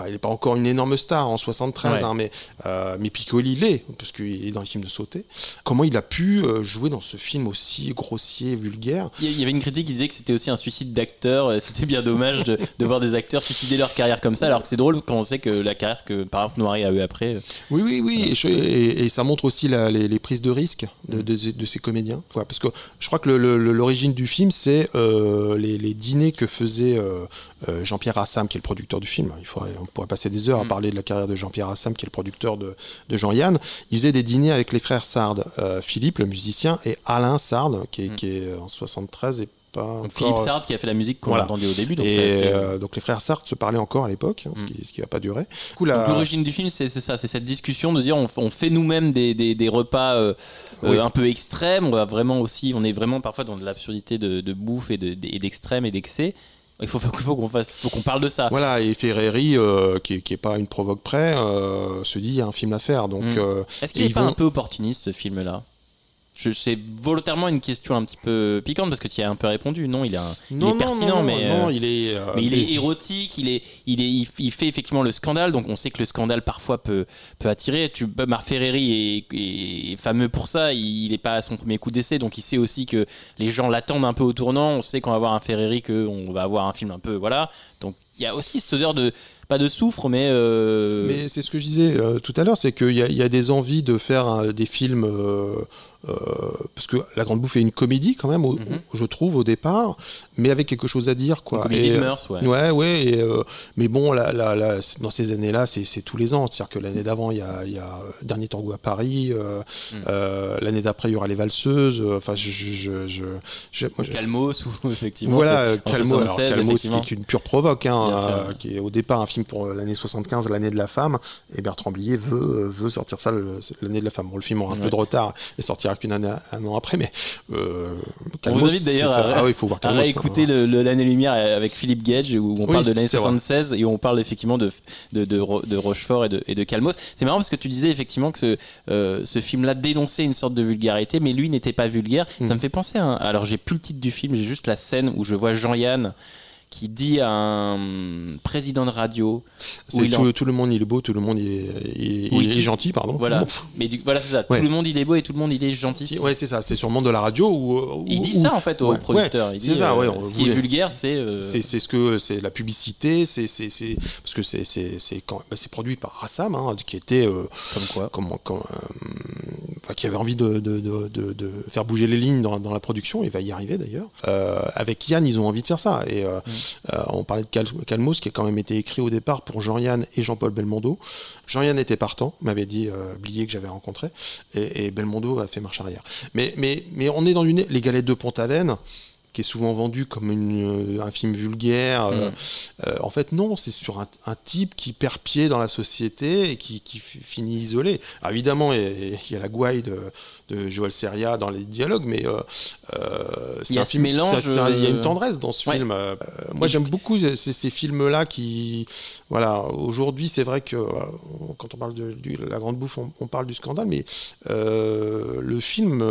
il n'est pas encore une énorme star en 73, Ouais. hein, mais, euh, mais Piccoli l'est, parce qu'il est dans le film de Sauter, comment il a pu euh, jouer dans ce film aussi grossier, vulgaire? Il y- avait une critique qui disait que c'était aussi un suicide d'acteur. C'était bien dommage de, de voir des acteurs suicider leur carrière comme ça, alors que c'est drôle quand on sait que la carrière que par exemple Noiret a eu après. euh, Oui, oui, oui. Et, je- et- et ça montre aussi la- les, les prises de risque de, de- de ces comédiens. quoi. Parce que je crois que l'origine du film, c'est euh, les, les dîners que faisait euh, euh, Jean-Pierre Assam, qui est le producteur du film. Il faudrait, on pourrait passer des heures à Mm. parler de la carrière de Jean-Pierre Assam, qui est le producteur de, de Jean-Yann. Il faisait des dîners avec les frères Sard, euh, Philippe, le musicien, et Alain Sard, qui est, Mm. qui est en 73 et pas Donc encore- Philippe Sard qui a fait la musique qu'on Voilà. a entendue au début. Donc, et euh, les frères Sard se parlaient encore à l'époque, hein, ce Mm. qui ce qui va pas durer. Du coup, la- Donc l'origine du film, c'est ça, c'est cette discussion de dire on, fait nous-mêmes des, des- des repas euh, euh, un peu extrêmes. On va vraiment aussi, on est vraiment parfois dans de l'absurdité de, de bouffe et de- et d'extrêmes et d'excès. Il faut, faut, faut qu'on fasse, faut qu'on parle de ça. Voilà, et Ferreri, euh, qui, qui est pas une provoque près, euh, se dit il y a un film à faire. Donc, Mm. euh, Est-ce qu'il n'est pas vont- un peu opportuniste ce film-là? C'est volontairement une question un petit peu piquante parce que tu y as un peu répondu. Non, il est, un- il non, est non, pertinent, non, mais, euh, il est. euh, mais il est érotique, il, est, il, est, il, fait effectivement le scandale, donc on sait que le scandale parfois peut, peut attirer. Tu, Marc Ferreri est, est fameux pour ça, il n'est pas à son premier coup d'essai, donc il sait aussi que les gens l'attendent un peu au tournant. On sait qu'on va avoir un Ferreri, qu'on va avoir un film un peu. Voilà. Donc il y a aussi cette odeur de. Pas de soufre, mais. euh, Mais c'est ce que je disais euh, tout à l'heure, c'est qu'il y, y a des envies de faire des films. euh, parce que La Grande Bouffe est une comédie quand même, au- Mhm. je trouve, au départ, mais avec quelque chose à dire. Quoi. Une comédie Et, de mœurs, ouais. Ouais, ouais. et, mais bon, dans ces années-là, c'est tous les ans. C'est-à-dire que l'année d'avant, il y a, il y a Dernier Tango à Paris. Mm. euh, l'année d'après, il y aura Les Valseuses. Enfin, je, je, je, je- je- moi, Calmos, *laughs* effectivement. voilà, c'est- en Calmo, alors 76, Calmo, effectivement. qui est une pure provoque, hein, euh, qui est au départ un film pour l'année 75, l'année de la femme, et Bertrand Blier veut, euh, veut sortir ça l'année de la femme. Bon, le film aura un Ouais. peu de retard et sortira qu'une année, un an après, mais euh, On Calmo, vous invite d'ailleurs à, ah oui, faut voir à Calmo, réécouter le- l'année lumière avec Philippe Gage où on Oui, parle de l'année c'est vrai. 76 et où on parle effectivement de, de, de, Ro- de Rochefort et de, et de Calmos. C'est marrant parce que tu disais effectivement que ce, euh, ce film-là dénonçait une sorte de vulgarité, mais lui n'était pas vulgaire. Mm. Ça me fait penser à Alors j'ai plus le titre du film, j'ai juste la scène où je vois Jean-Yann qui dit à un président de radio où il tout, en- tout le monde il est beau, tout le monde il est, il est- Oui, il est tu- gentil, pardon. Voilà, mais du- voilà c'est ça. Ouais. Tout le monde il est beau et tout le monde il est gentil. Ouais, c'est ça, c'est monde de la radio où, Il dit où- ça en fait au Ouais, producteur. ouais, il c'est ça, ouais, euh, on ce qui est vulgaire, c'est. euh, C'est c'est ce que c'est la publicité, c'est parce que c'est c'est c'est quand bah, c'est produit par Rassam, hein, qui était euh, Comme quoi. comment, euh, enfin, qui avait envie de, de, de, de- faire bouger les lignes dans, dans la production, il va y arriver d'ailleurs. Avec Yann, ils ont envie de faire ça. Et euh, euh, on parlait de Cal- Calmos, qui a quand même été écrit au départ pour Jean-Yann et Jean-Paul Belmondo. Jean-Yann était partant, m'avait dit euh, que j'avais rencontré, et, Belmondo a fait marche arrière. Mais, mais, mais on est dans une, les galettes de Pont-Aven qui est souvent vendu comme une, euh, un film vulgaire. euh, euh, en fait, non, c'est sur un, un type qui perd pied dans la société et qui, qui fi- finit isolé. Alors, évidemment, il y, a, il y a la gouaille de, de Joël Seria dans les dialogues, mais euh, c'est un film. mélange, ça- il y a une tendresse dans ce ouais. film. Euh, moi, j'aime beaucoup ces, ces films-là qui, voilà, aujourd'hui, c'est vrai que quand on parle de, la grande bouffe, on, on parle du scandale, mais le film,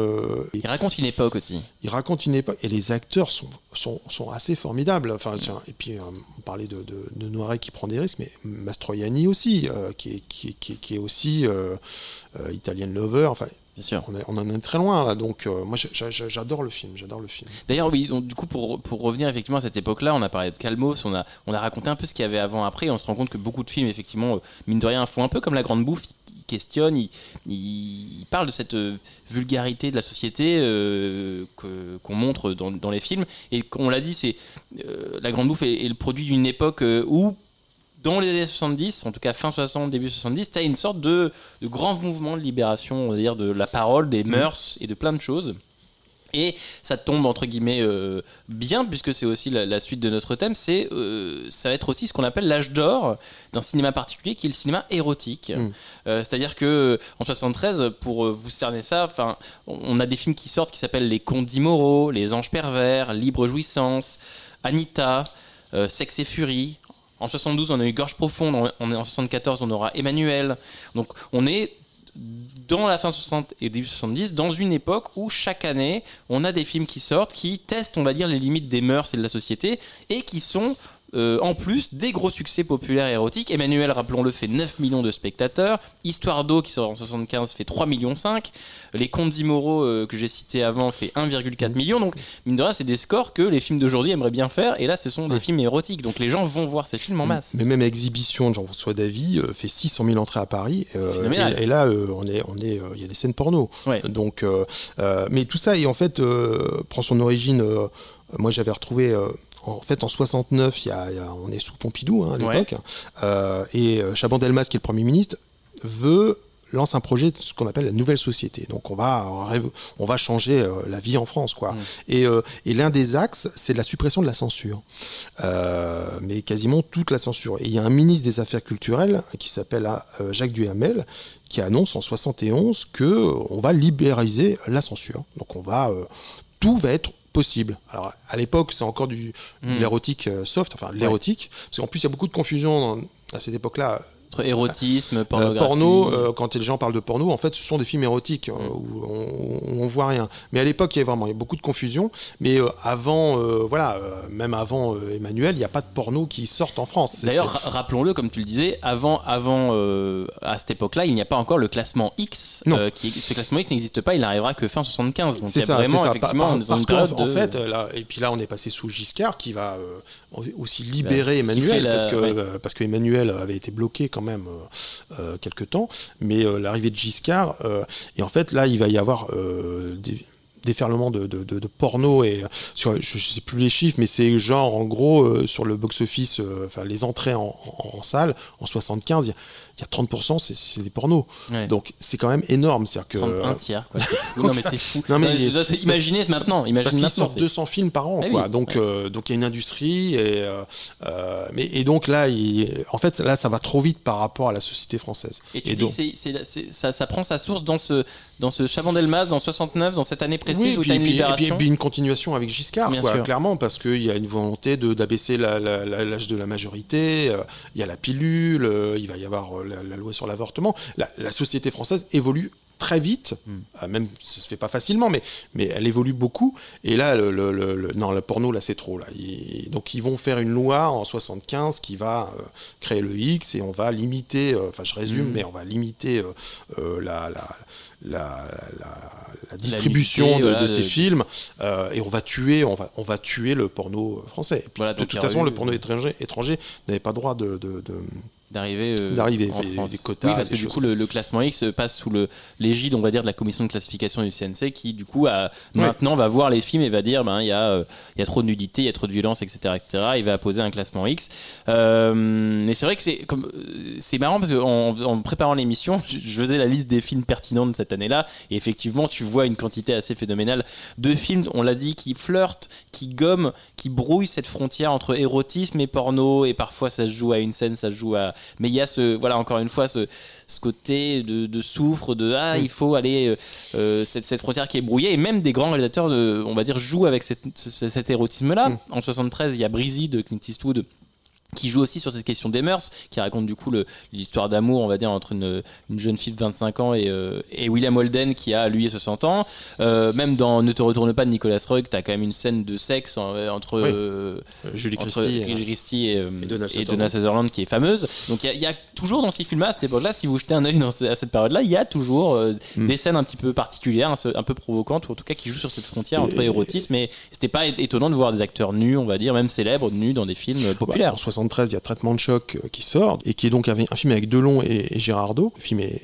Il raconte une époque aussi. il raconte une époque et les acteurs sont, sont, sont assez formidables. Enfin, tiens, et puis, euh, on parlait de, de, de Noiret qui prend des risques, mais Mastroianni aussi, euh, qui, est, qui, est- qui, est- qui est aussi euh, euh, Italian Lover. Enfin, sûr. on, est- on en est très loin là. Donc, euh, moi, j'a- j'a- j'adore le film. J'adore le film. D'ailleurs, oui, donc, du coup, pour, pour revenir effectivement à cette époque-là, on a parlé de Calmos, on a, on a raconté un peu ce qu'il y avait avant, après, et on se rend compte que beaucoup de films, effectivement, mine de rien, font un peu comme La Grande Bouffe, ils, ils- ils parlent de cette euh, vulgarité de la société euh, qu'on montre dans, dans les films. Et comme on l'a dit, c'est euh, La Grande Bouffe est, est le produit d'une époque où dans les années 70, en tout cas fin 60, début 70, tu as une sorte de, de grand mouvement de libération, on va dire, de la parole, des mœurs et de plein de choses. Et ça tombe entre guillemets euh, bien puisque c'est aussi la, la suite de notre thème. C'est euh, ça va être aussi ce qu'on appelle l'âge d'or d'un cinéma particulier qui est le cinéma érotique. Mm. Euh, C'est-à-dire que en 73, pour vous cerner ça, enfin, on a des films qui sortent qui s'appellent Les Contes d'Imoraux, Les Anges pervers, Libre jouissance, Anita, Sexe et furie. En 72, on a eu Gorge profonde. En, en 74, on aura Emmanuel. Donc, on est dans la fin 60 et début 70, dans une époque où chaque année, on a des films qui sortent, qui testent, on va dire, les limites des mœurs et de la société, et qui sont euh, en plus des gros succès populaires et érotiques. Emmanuel, rappelons-le, fait 9 millions de spectateurs. Histoire d'eau, qui sort en 75, fait 3 millions 5. Les Contes d'Imoraux, euh, que j'ai cités avant, fait 1,4 million. Donc, mine de rien, c'est des scores que les films d'aujourd'hui aimeraient bien faire. Et là, ce sont des films érotiques. Donc, les gens vont voir ces films en masse. Mais même Exhibition de Jean-François Davy euh, fait 600 000 entrées à Paris. euh, et, et là, on est, on est, il y a des scènes porno. Ouais. Donc, mais tout ça, et en fait, prend son origine. moi, j'avais retrouvé. En fait, en 69, il y a, il y a- on est sous Pompidou hein, à l'époque, euh, et euh, Chaban-Delmas, qui est le premier ministre, veut lance un projet de ce qu'on appelle la nouvelle société. Donc on va rêve- on va changer euh, la vie en France quoi. Et, euh, et l'un des axes c'est la suppression de la censure. Euh, mais quasiment toute la censure. Et il y a un ministre des Affaires culturelles qui s'appelle euh, Jacques Duhamel qui annonce en 71 que on va libéraliser la censure. Donc on va euh, tout va être possible. Alors à l'époque, c'est encore du de Mm. l'érotique euh, soft, enfin de l'érotique, parce qu'en plus il y a beaucoup de confusion dans- à cette époque-là. Entre érotisme, Euh, pornographie. porno, euh, quand les gens parlent de porno, en fait, ce sont des films érotiques euh, où, on, on voit rien. Mais à l'époque, il y avait vraiment il y avait beaucoup de confusion. Mais euh, avant, voilà, même avant Emmanuel, il n'y a pas de porno qui sortent en France. D'ailleurs, ra- rappelons-le, comme tu le disais, avant, avant à cette époque-là, il n'y a pas encore le classement X. Non. qui, ce classement X n'existe pas, il n'arrivera que fin 75. Donc il y C'est a ça, vraiment, ça. effectivement, Par- on est dans parce en de- fait, là, et puis là, on est passé sous Giscard qui va aussi libérer siffler Emmanuel parce que ouais. parce que Emmanuel avait été bloqué quand même euh, euh, quelque temps, mais euh, l'arrivée de Giscard et en fait là, il va y avoir des déferlement de, porno et sur, je, sais plus les chiffres mais c'est genre en gros sur le box office enfin les entrées en, salle en 75 il y a, il y a 30% c'est- des pornos Ouais. donc c'est quand même énorme c'est à dire que 30, un euh, tiers. Quoi. *laughs* Non mais c'est fou. Non, mais Non, imaginez maintenant. Imagine parce qu'ils sortent c'est- 200 films par an, Ah quoi. oui, donc, ouais. euh, donc il y a une industrie et, euh, mais, et donc là, il- en fait, là, ça va trop vite par rapport à la société française. Et tu dis donc- c'est- ça, ça prend sa source dans ce, dans ce Chaban-Delmas, dans 69, dans cette année précise Oui, où puis- tu as une puis- et puis- libération. et puis une continuation avec Giscard, quoi, clairement, parce qu'il y a une volonté de- d'abaisser l'âge de la majorité, il y a la pilule, il va y avoir la, la loi sur l'avortement. La, la société française évolue très vite, Hmm. euh, même ça se fait pas facilement, mais, mais elle évolue beaucoup. Et là, le, le- le- le- non, le porno, là, c'est trop. Là. Donc, ils vont faire une loi en 75 qui va euh, créer le X et on va limiter, euh, enfin, je résume, Mhm. mais on va limiter euh, la, la, la, la- la distribution de, voilà, de ces films et on va tuer, on va, on va tuer le porno français. Et puis, Voilà, de toute façon, eu- le porno étranger, étranger n'avait pas droit de, de- de- d'arriver euh, D'arriver, en des- France. des quotas, oui, parce que du coup, le, le classement X passe sous le l'égide, on va dire, de la commission de classification du CNC, qui du coup a, maintenant va voir les films et va dire, ben il y a euh, il y a trop de nudité, il y a trop de violence, etc., etc. Il va apposer un classement X. Euh, mais c'est vrai que c'est comme euh, c'est marrant parce qu'en en préparant l'émission, *laughs* je, je faisais la liste des films pertinents de cette année-là, et effectivement, tu vois une quantité assez phénoménale de films, on l'a dit, qui flirtent, qui gomment, qui brouillent cette frontière entre érotisme et porno, et parfois ça se joue à une scène, ça se joue à. Mais il y a ce, voilà, encore une fois, ce, ce côté de, de souffre, de ah, il faut aller, euh, euh, cette, cette frontière qui est brouillée, et même des grands réalisateurs, de, on va dire, jouent avec cette- cet érotisme-là. En 73, il y a Breezy de Clint Eastwood qui joue aussi sur cette question des mœurs, qui raconte du coup l'histoire d'amour, on va dire, entre une, une jeune fille de 25 ans et, euh, et William Holden qui a lui 60 ans. Euh, même dans Ne te retourne pas de Nicolas Roeg, t'as quand même une scène de sexe en- entre, Oui. euh, Julie entre Christie, Julie Christie et, et Donna et Sutherland. Donna Sutherland qui est fameuse. Donc il y a- il y, a toujours dans ces films-là, à cette époque-là, si vous jetez un œil à cette période-là, il y a toujours Mm. des scènes un petit peu particulières, un, peu provocantes, ou en tout cas qui jouent sur cette frontière entre érotisme. Et c'était pas étonnant de voir des acteurs nus, on va dire, même célèbres, nus dans des films Bah, populaires. 73, il y a Traitement de choc euh, qui sort et qui est donc un film avec Delon et, et. Le film est,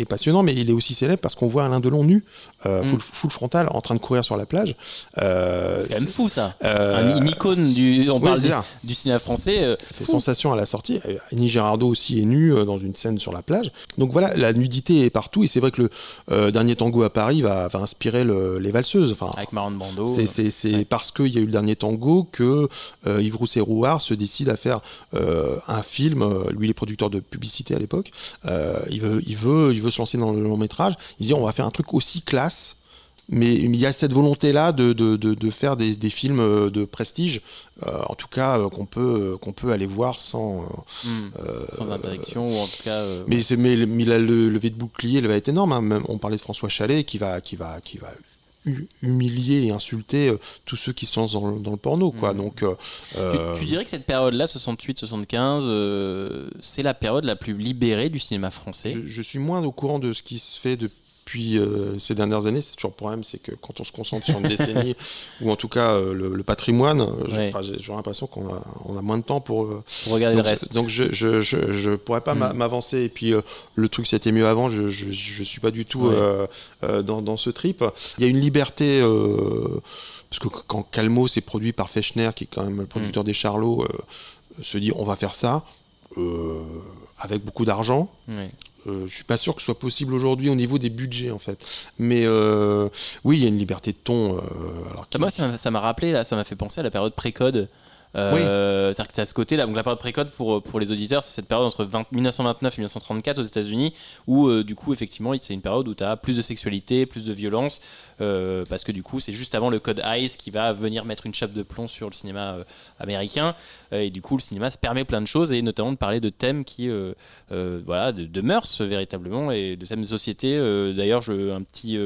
est passionnant, mais il est aussi célèbre parce qu'on voit Alain Delon nu, euh, Mm. full, full frontal, en train de courir sur la plage. Euh, C'est quand même fou ça. Euh, Un- une icône du, on oui, parle c'est du, ça. du cinéma français. euh, fait fou. sensation à la sortie. Annie Girardot aussi est nue dans une scène sur la plage. Donc voilà, la nudité est partout et c'est vrai que le dernier tango à Paris va, va inspirer le- les valseuses. Enfin, Avec Marlon Brando. c'est Ouais. parce qu'il y a eu le dernier tango que Yves Rousset-Rouard se décide à faire un film. Lui, il est producteur de publicité à l'époque. Il, veut, il, veut, il veut se lancer dans le long métrage. Il dit on va faire un truc aussi classe. Mais il y a cette volonté-là de, de, de, de faire des, des films euh, de prestige, euh, en tout cas euh, qu'on peut, euh, qu'on peut aller voir sans, euh, Sans interdiction ou en tout cas. mais, c'est- mais, mais le levé de bouclier elle va être énorme. hein. Même, on parlait de François Chalet qui va, qui va, qui va humilier et insulter euh, tous ceux qui lancent dans le, dans le porno. Quoi. Mhm. Donc, euh, Tu, euh, tu dirais que cette période-là, 68-75, euh, c'est la période la plus libérée du cinéma français? je, je suis moins au courant de ce qui se fait depuis euh, ces dernières années. C'est toujours le problème, c'est que quand on se concentre sur une décennie, *laughs* ou en tout cas euh, le, le patrimoine, euh, j'ai- Ouais. l'impression qu'on a, on a moins de temps pour, euh, Pour regarder donc, le reste. donc je, je, je, je pourrais pas Mm. m'avancer. Et puis le truc c'était mieux avant, je, je, je suis pas du tout Ouais. dans, dans ce trip. Il y a une liberté. parce que quand Calmo c'est produit par Fechner, qui est quand même le producteur Mm. des Charlots, se dit on va faire ça avec beaucoup d'argent. Euh, je suis pas sûr que ce soit possible aujourd'hui au niveau des budgets en fait. Mais euh, oui, il y a une liberté de ton. euh, moi, ça m'a rappelé, là, ça m'a fait penser à la période pré-code. Euh, C'est-à-dire que c'est à ce côté-là. Donc la période pré-code pour, pour les auditeurs, c'est cette période entre 20 1929 et 1934 aux États-Unis, où euh, du coup, effectivement, c'est une période où tu as plus de sexualité, plus de violence, euh, parce que du coup, c'est juste avant le code ICE qui va venir mettre une chape de plomb sur le cinéma américain. Et du coup, le cinéma se permet plein de choses, et notamment de parler de thèmes qui, voilà, de, de mœurs véritablement, et de thèmes de société. D'ailleurs, je, un petit.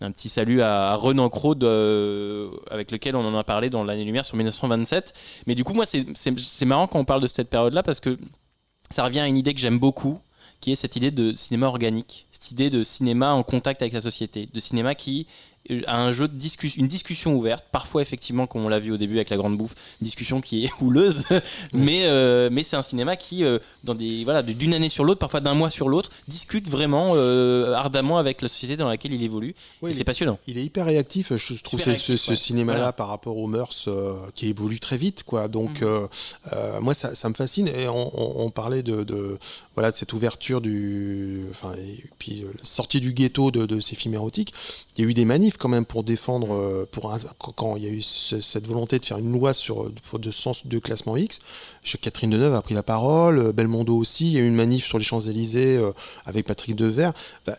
Un petit salut à Renan Crode, euh, avec lequel on en a parlé dans l'année lumière sur 1927. Mais du coup, moi, c'est marrant quand on parle de cette période-là parce que ça revient à une idée que j'aime beaucoup, qui est cette idée de cinéma organique, cette idée de cinéma en contact avec la société, de cinéma qui a un jeu de discussion, une discussion ouverte, parfois effectivement, comme on l'a vu au début avec la grande bouffe, discussion qui est *laughs* houleuse, mais, euh, mais c'est un cinéma qui, euh, dans des, voilà, d'une année sur l'autre, parfois d'un mois sur l'autre, discute vraiment euh, ardemment avec la société dans laquelle il évolue. Oui, et il c'est est- passionnant. Il est hyper réactif, je trouve, ce- ce, réactif, ce ouais. cinéma-là Voilà. par rapport aux mœurs qui évolue très vite, quoi. Donc, euh, moi, ça, ça me fascine. Et on, on- on parlait de, de- voilà, de cette ouverture du. Enfin, et puis sortie du ghetto de, de ces films érotiques. Il y a eu des manifs quand même pour défendre. euh, pour un- quand- il y a eu ce- cette volonté de faire une loi sur de sens de classement X, Catherine Deneuve a pris la parole, euh, Belmondo aussi. Il y a eu une manif sur les Champs-Élysées euh, avec Patrick Devers. Bah,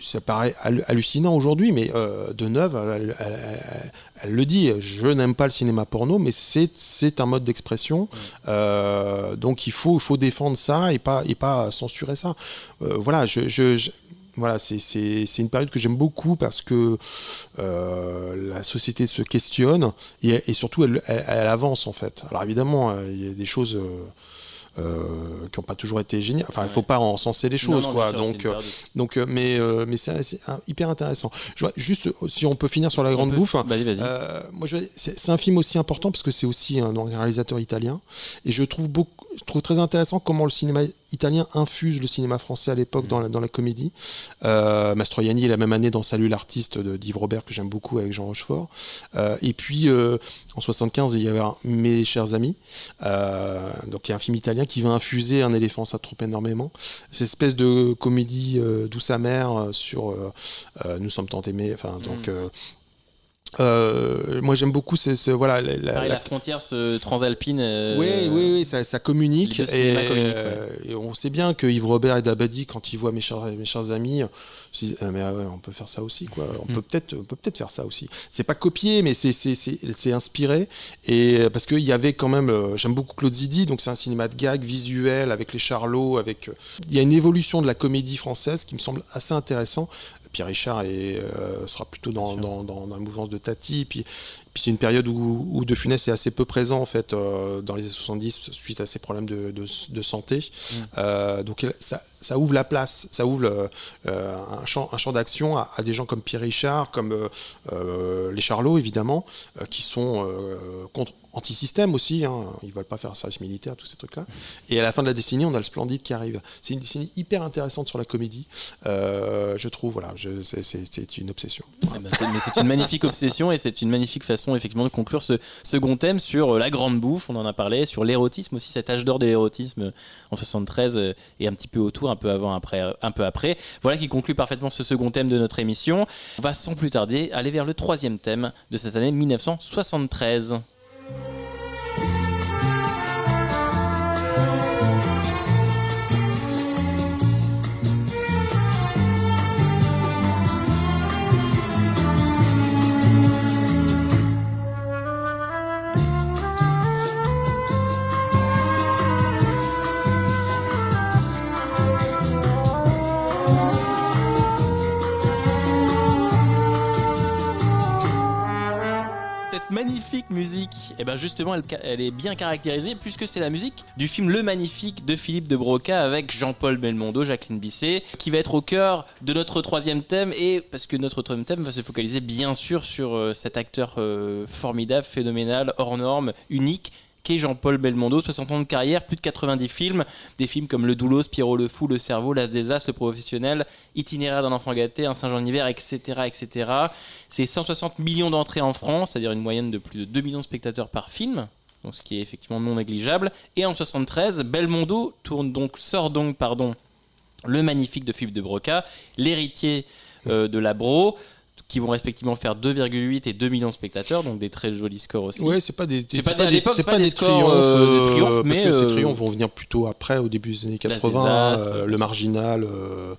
ça paraît hallu- hallucinant aujourd'hui, mais euh, Deneuve, elle, elle- elle- elle le dit, je n'aime pas le cinéma porno, mais c'est c'est un mode d'expression, Euh, donc il faut, il faut défendre ça et pas, et pas censurer ça. Euh, voilà, je, je- je- voilà, c'est- une période que j'aime beaucoup parce que euh, la société se questionne et, et surtout elle, elle- elle avance en fait. Alors évidemment, euh, il y a des choses euh, qui n'ont pas toujours été géniales. Enfin, il ne faut pas encenser les choses, Non, non, quoi. sûr, Donc, euh, donc, mais, euh, mais c'est hyper intéressant. Je vois, juste, si on peut finir sur la On grande peut- bouffe. Moi, je- c'est un film aussi important parce que c'est aussi un réalisateur italien. Et je trouve, beaucoup, je trouve très intéressant comment le cinéma italien infuse le cinéma français à l'époque Mm. dans, la, dans la comédie. Euh, Mastroianni est la même année dans Salut l'artiste de d'Yves Robert que j'aime beaucoup avec Jean Rochefort. Euh, et puis euh, en 75, il y avait un- Mes chers amis. Euh, donc il y a un film italien qui va infuser un éléphant, ça trompe énormément. Cette espèce de comédie douce amère sur Nous sommes tant aimés. Enfin donc. Mm. Euh, moi j'aime beaucoup c'est voilà la, la- Pareil, la- la frontière ce transalpine. euh, oui, oui, oui, ça, ça communique. Et, euh, et on sait bien que Yves Robert et Dabadi, quand ils voient mes chers, mes chers amis, se disent, Ah, mais ah ouais, on peut faire ça aussi, quoi. On Mm. peut peut-être, on peut peut-être faire ça aussi. C'est pas copié, mais c'est, c'est, inspiré. Et parce qu'il y avait quand même, j'aime beaucoup Claude Zidi, donc c'est un cinéma de gag visuel avec les Charlots, avec. il y a une évolution de la comédie française qui me semble assez intéressant. Pierre Richard est, euh, sera plutôt dans, dans, dans la mouvance de Tati. Puis, puis c'est une période où, où De Funès est assez peu présent en fait euh, dans les années 70 suite à ses problèmes de, de, de santé. Mm. Euh, donc ça, ça ouvre la place, ça ouvre le- euh, un champ, un champ d'action à, à des gens comme Pierre Richard, comme euh, euh, les Charlots évidemment, euh, qui sont euh, contre anti-système aussi. Hein. Ils veulent pas faire un service militaire, tous ces trucs-là. Et à la fin de la décennie, on a le Splendide qui arrive. C'est une décennie hyper intéressante sur la comédie, euh, je trouve. Voilà, c'est- une obsession. Eh ben, mais c'est une magnifique obsession et c'est une magnifique façon effectivement de conclure ce second thème sur euh, la grande bouffe, on en a parlé, sur l'érotisme aussi, cet âge d'or de l'érotisme euh, en 73 euh, et un petit peu autour, un peu avant, après, un peu après. Voilà qui conclut parfaitement ce second thème de notre émission. On va sans plus tarder aller vers le troisième thème de cette année 1973. Magnifique musique, et ben justement, elle, elle est bien caractérisée puisque c'est la musique du film Le Magnifique de Philippe de Broca avec Jean-Paul Belmondo, Jacqueline Bisset, qui va être au cœur de notre troisième thème et parce que notre troisième thème va se focaliser bien sûr sur euh, cet acteur euh, formidable, phénoménal, hors norme, unique qu'est Jean-Paul Belmondo, 60 ans de carrière, plus de 90 films, des films comme Le Doulos, Pierrot le Fou, Le Cerveau, L'As des As, Le Professionnel, Itinéraire d'un enfant gâté, Un Saint-Jean d'hiver, etc., etc. C'est 160 millions d'entrées en France, c'est-à-dire une moyenne de plus de 2 millions de spectateurs par film. Donc, ce qui est effectivement non négligeable. Et en 73, Belmondo tourne donc, sort donc pardon, le magnifique de Philippe de Broca, l'héritier euh, de la Bro, qui vont respectivement faire 2,8 et 2 millions de spectateurs, donc des très jolis scores aussi. Ouais, c'est pas des, C'est pas des- c'est pas des scores, triomphes, euh, de euh, triomphe, parce mais, que euh, ces triomphes vont venir plutôt après, au début des années La 80, Zézas, euh, euh, le marginal, euh,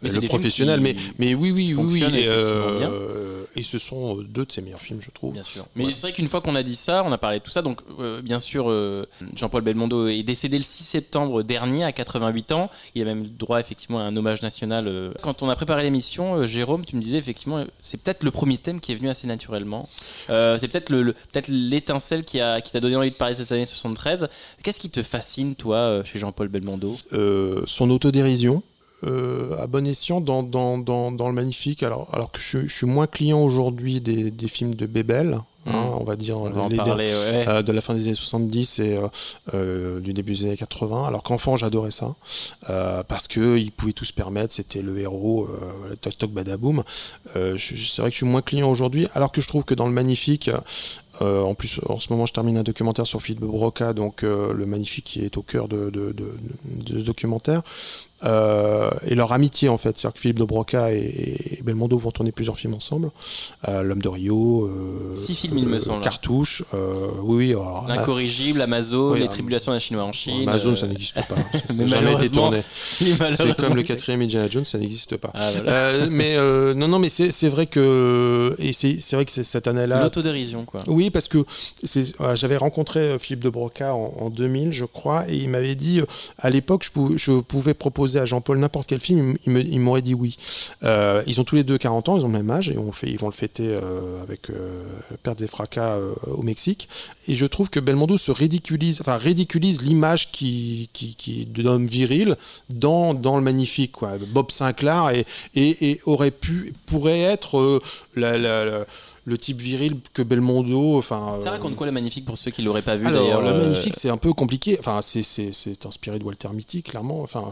Mais le des professionnel. Mais, mais oui, oui, oui, oui. Et, euh, ce sont euh, deux de ses meilleurs films, je trouve. Bien sûr. Mais Ouais. c'est vrai qu'une fois qu'on a dit ça, on a parlé de tout ça. Donc, euh, bien sûr, euh, Jean-Paul Belmondo est décédé le 6 septembre dernier à 88 ans. Il a même droit effectivement à un hommage national. euh. Quand on a préparé l'émission, euh, Jérôme, tu me disais effectivement, euh, c'est peut-être le premier thème qui est venu assez naturellement. Euh, c'est peut-être le, le- peut-être l'étincelle qui a qui t'a donné envie de parler de cette année 73. Qu'est-ce qui te fascine toi euh, chez Jean-Paul Belmondo? Euh, son autodérision. euh, à bon escient dans, le magnifique alors, que je, je suis moins client aujourd'hui des, des films de Bébel hein, Mm. on va dire On va en les- les- parler. ouais. euh, de la fin des années 70 et euh, euh, du début des années 80. Alors qu'enfant, j'adorais ça euh, parce que il pouvait tout se permettre. C'était le héros, euh, toc toc badaboum. Euh, c'est vrai que je suis moins client aujourd'hui, alors que je trouve que dans le magnifique. euh, en plus, en ce moment, je termine un documentaire sur Philippe Broca, donc euh, le magnifique qui est au cœur de, de- de- de ce documentaire. Euh, et leur amitié en fait, c'est-à-dire que Philippe de Broca et, et Belmondo vont tourner plusieurs films ensemble. Euh, L'homme de Rio, euh, Six films, il me semble. Cartouche, oui, oui. L'incorrigible, Amazon, oui, les tribulations d'un Chinois en Chine. Amazon, ça n'existe pas. *laughs* Ça mais n'a jamais été tourné. *laughs* C'est comme le quatrième Indiana Jones, ça n'existe pas. Ah, voilà. Mais non, non, mais c'est vrai que et c'est vrai que c'est cette année-là. L'autodérision, quoi. Oui, parce que j'avais rencontré Philippe de Broca en, en 2000, je crois, et il m'avait dit, à l'époque, je, pou- je pouvais proposer à Jean-Paul n'importe quel film, il m'aurait dit oui. Euh, ils ont tous les deux 40 ans, ils ont le même âge, et fait, ils vont le fêter euh, avec euh, Pertes et Fracas euh, au Mexique. Et je trouve que Belmondo se ridiculise, enfin ridiculise l'image qui, qui, d'homme viril dans, dans le magnifique. Quoi. Bob Sinclair et, et, aurait pu, pourrait être la- le type viril que Belmondo. Enfin, Ça euh, raconte quoi le magnifique pour ceux qui l'auraient pas vu alors, d'ailleurs le euh, magnifique, c'est un peu compliqué. Enfin, c'est- inspiré de Walter Mitty, clairement. Enfin,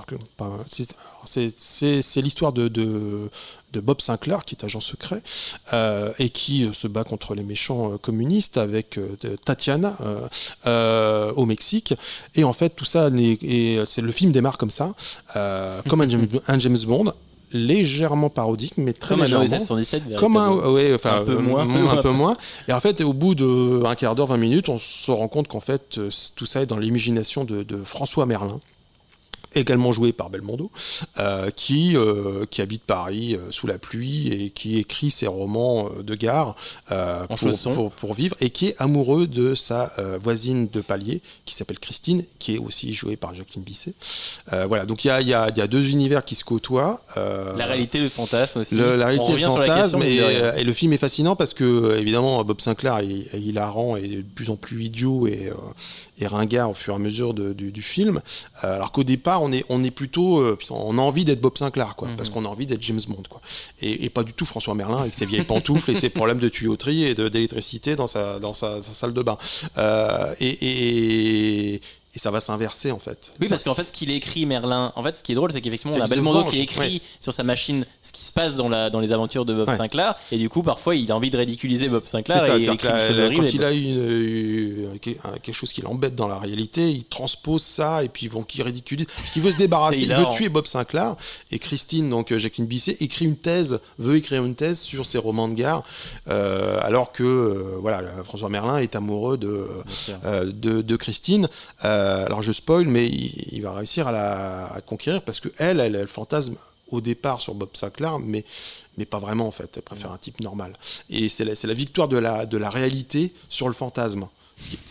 c'est- l'histoire de, de, de Bob Sinclair, qui est agent secret, euh, et qui se bat contre les méchants communistes avec Tatiana euh, au Mexique. Et en fait, tout ça, c'est le film démarre comme ça, euh, comme un James, un James Bond, légèrement parodique, mais très Comme un légèrement. 117, Comme un, ouais, enfin, Un peu euh, moins. un peu *laughs* moins. Et en fait, au bout d'un quart d'heure, 20 minutes, on se rend compte qu'en fait, euh, tout ça est dans l'imagination de, de François Merlin également joué par Belmondo, euh, qui, euh, qui habite Paris euh, sous la pluie et qui écrit ses romans de gare pour, pour, pour vivre et qui est amoureux de sa voisine de palier qui s'appelle Christine, qui est aussi jouée par Jacqueline Bisset. Voilà, donc il y a, y, a, y a deux univers qui se côtoient. La réalité, le fantasme aussi. le- la réalité question, fantasme et, le film est fascinant parce que évidemment Bob Sinclair est, est hilarant et de plus en plus idiot et, et ringard au fur et à mesure de- du, du film. Euh, alors qu'au départ, on est, on est plutôt, euh, putain, on a envie d'être Bob Sinclair, quoi, parce qu'on a envie d'être James Bond, quoi. Et, et pas du tout François Merlin avec ses vieilles *laughs* pantoufles et ses problèmes de tuyauterie et d'électricité dans sa, dans sa, sa salle de bain. Euh, et, et, et- ça va s'inverser en fait. Oui, parce qu'en fait, ce qu'il écrit, Merlin, en fait, ce qui est drôle, c'est qu'effectivement, on a Belmondo qui écrit ouais. sur sa machine ce qui se passe dans, la, dans les aventures de Bob Ouais. Sinclair, et du coup, parfois, il a envie de ridiculiser Bob Sinclair ça, et il écrit la- la- quand il a une, euh, quelque chose qui l'embête dans la réalité, il transpose ça et puis ils vont qui ridiculise, qui veut se débarrasser, *laughs* il veut tuer Bob Sinclair et Christine, donc euh, Jacqueline Bisset, écrit une thèse, veut écrire une thèse sur ses romans de gare, euh, alors que euh, voilà, François Merlin est amoureux de, euh, de, de Christine. Euh, alors je spoil, mais il, va réussir à la conquérir parce que elle, elle, elle fantasme au départ sur Bob Sinclair, mais pas vraiment en fait. Elle préfère un type normal. Et c'est la, la victoire de la, réalité sur le fantasme.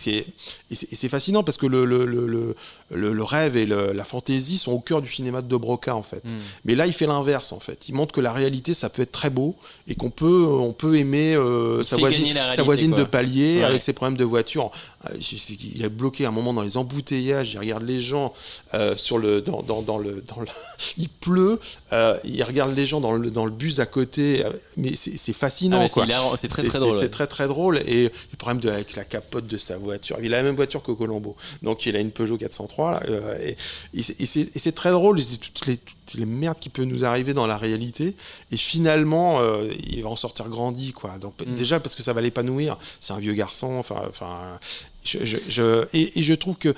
Et c'est fascinant parce que le, le, rêve et le- la fantaisie sont au cœur du cinéma de Broca en fait. Mais là, il fait l'inverse en fait. Il montre que la réalité, ça peut être très beau et qu'on peut, on peut aimer euh, sa voisine, sa quoi. de palier Ouais. avec ses problèmes de voiture. C'est qu'il est bloqué à un moment dans les embouteillages. Il regarde les gens euh, sur le, dans, dans, dans le, dans le- *laughs* il pleut. euh, il regarde les gens dans le, dans le bus à côté. mais c'est fascinant Ah ouais, c'est très, très drôle, C'est ouais. très très drôle et le problème de, avec la capote de sa voiture. Il a la même voiture que Colombo, donc il a une Peugeot 403 là, euh, et, et c'est- très drôle. C'est toutes les, toutes les merdes qui peuvent nous arriver dans la réalité et finalement euh, il va en sortir grandi quoi. Donc Mm. déjà parce que ça va l'épanouir. C'est un vieux garçon. Enfin enfin je, je- je- et, et je trouve que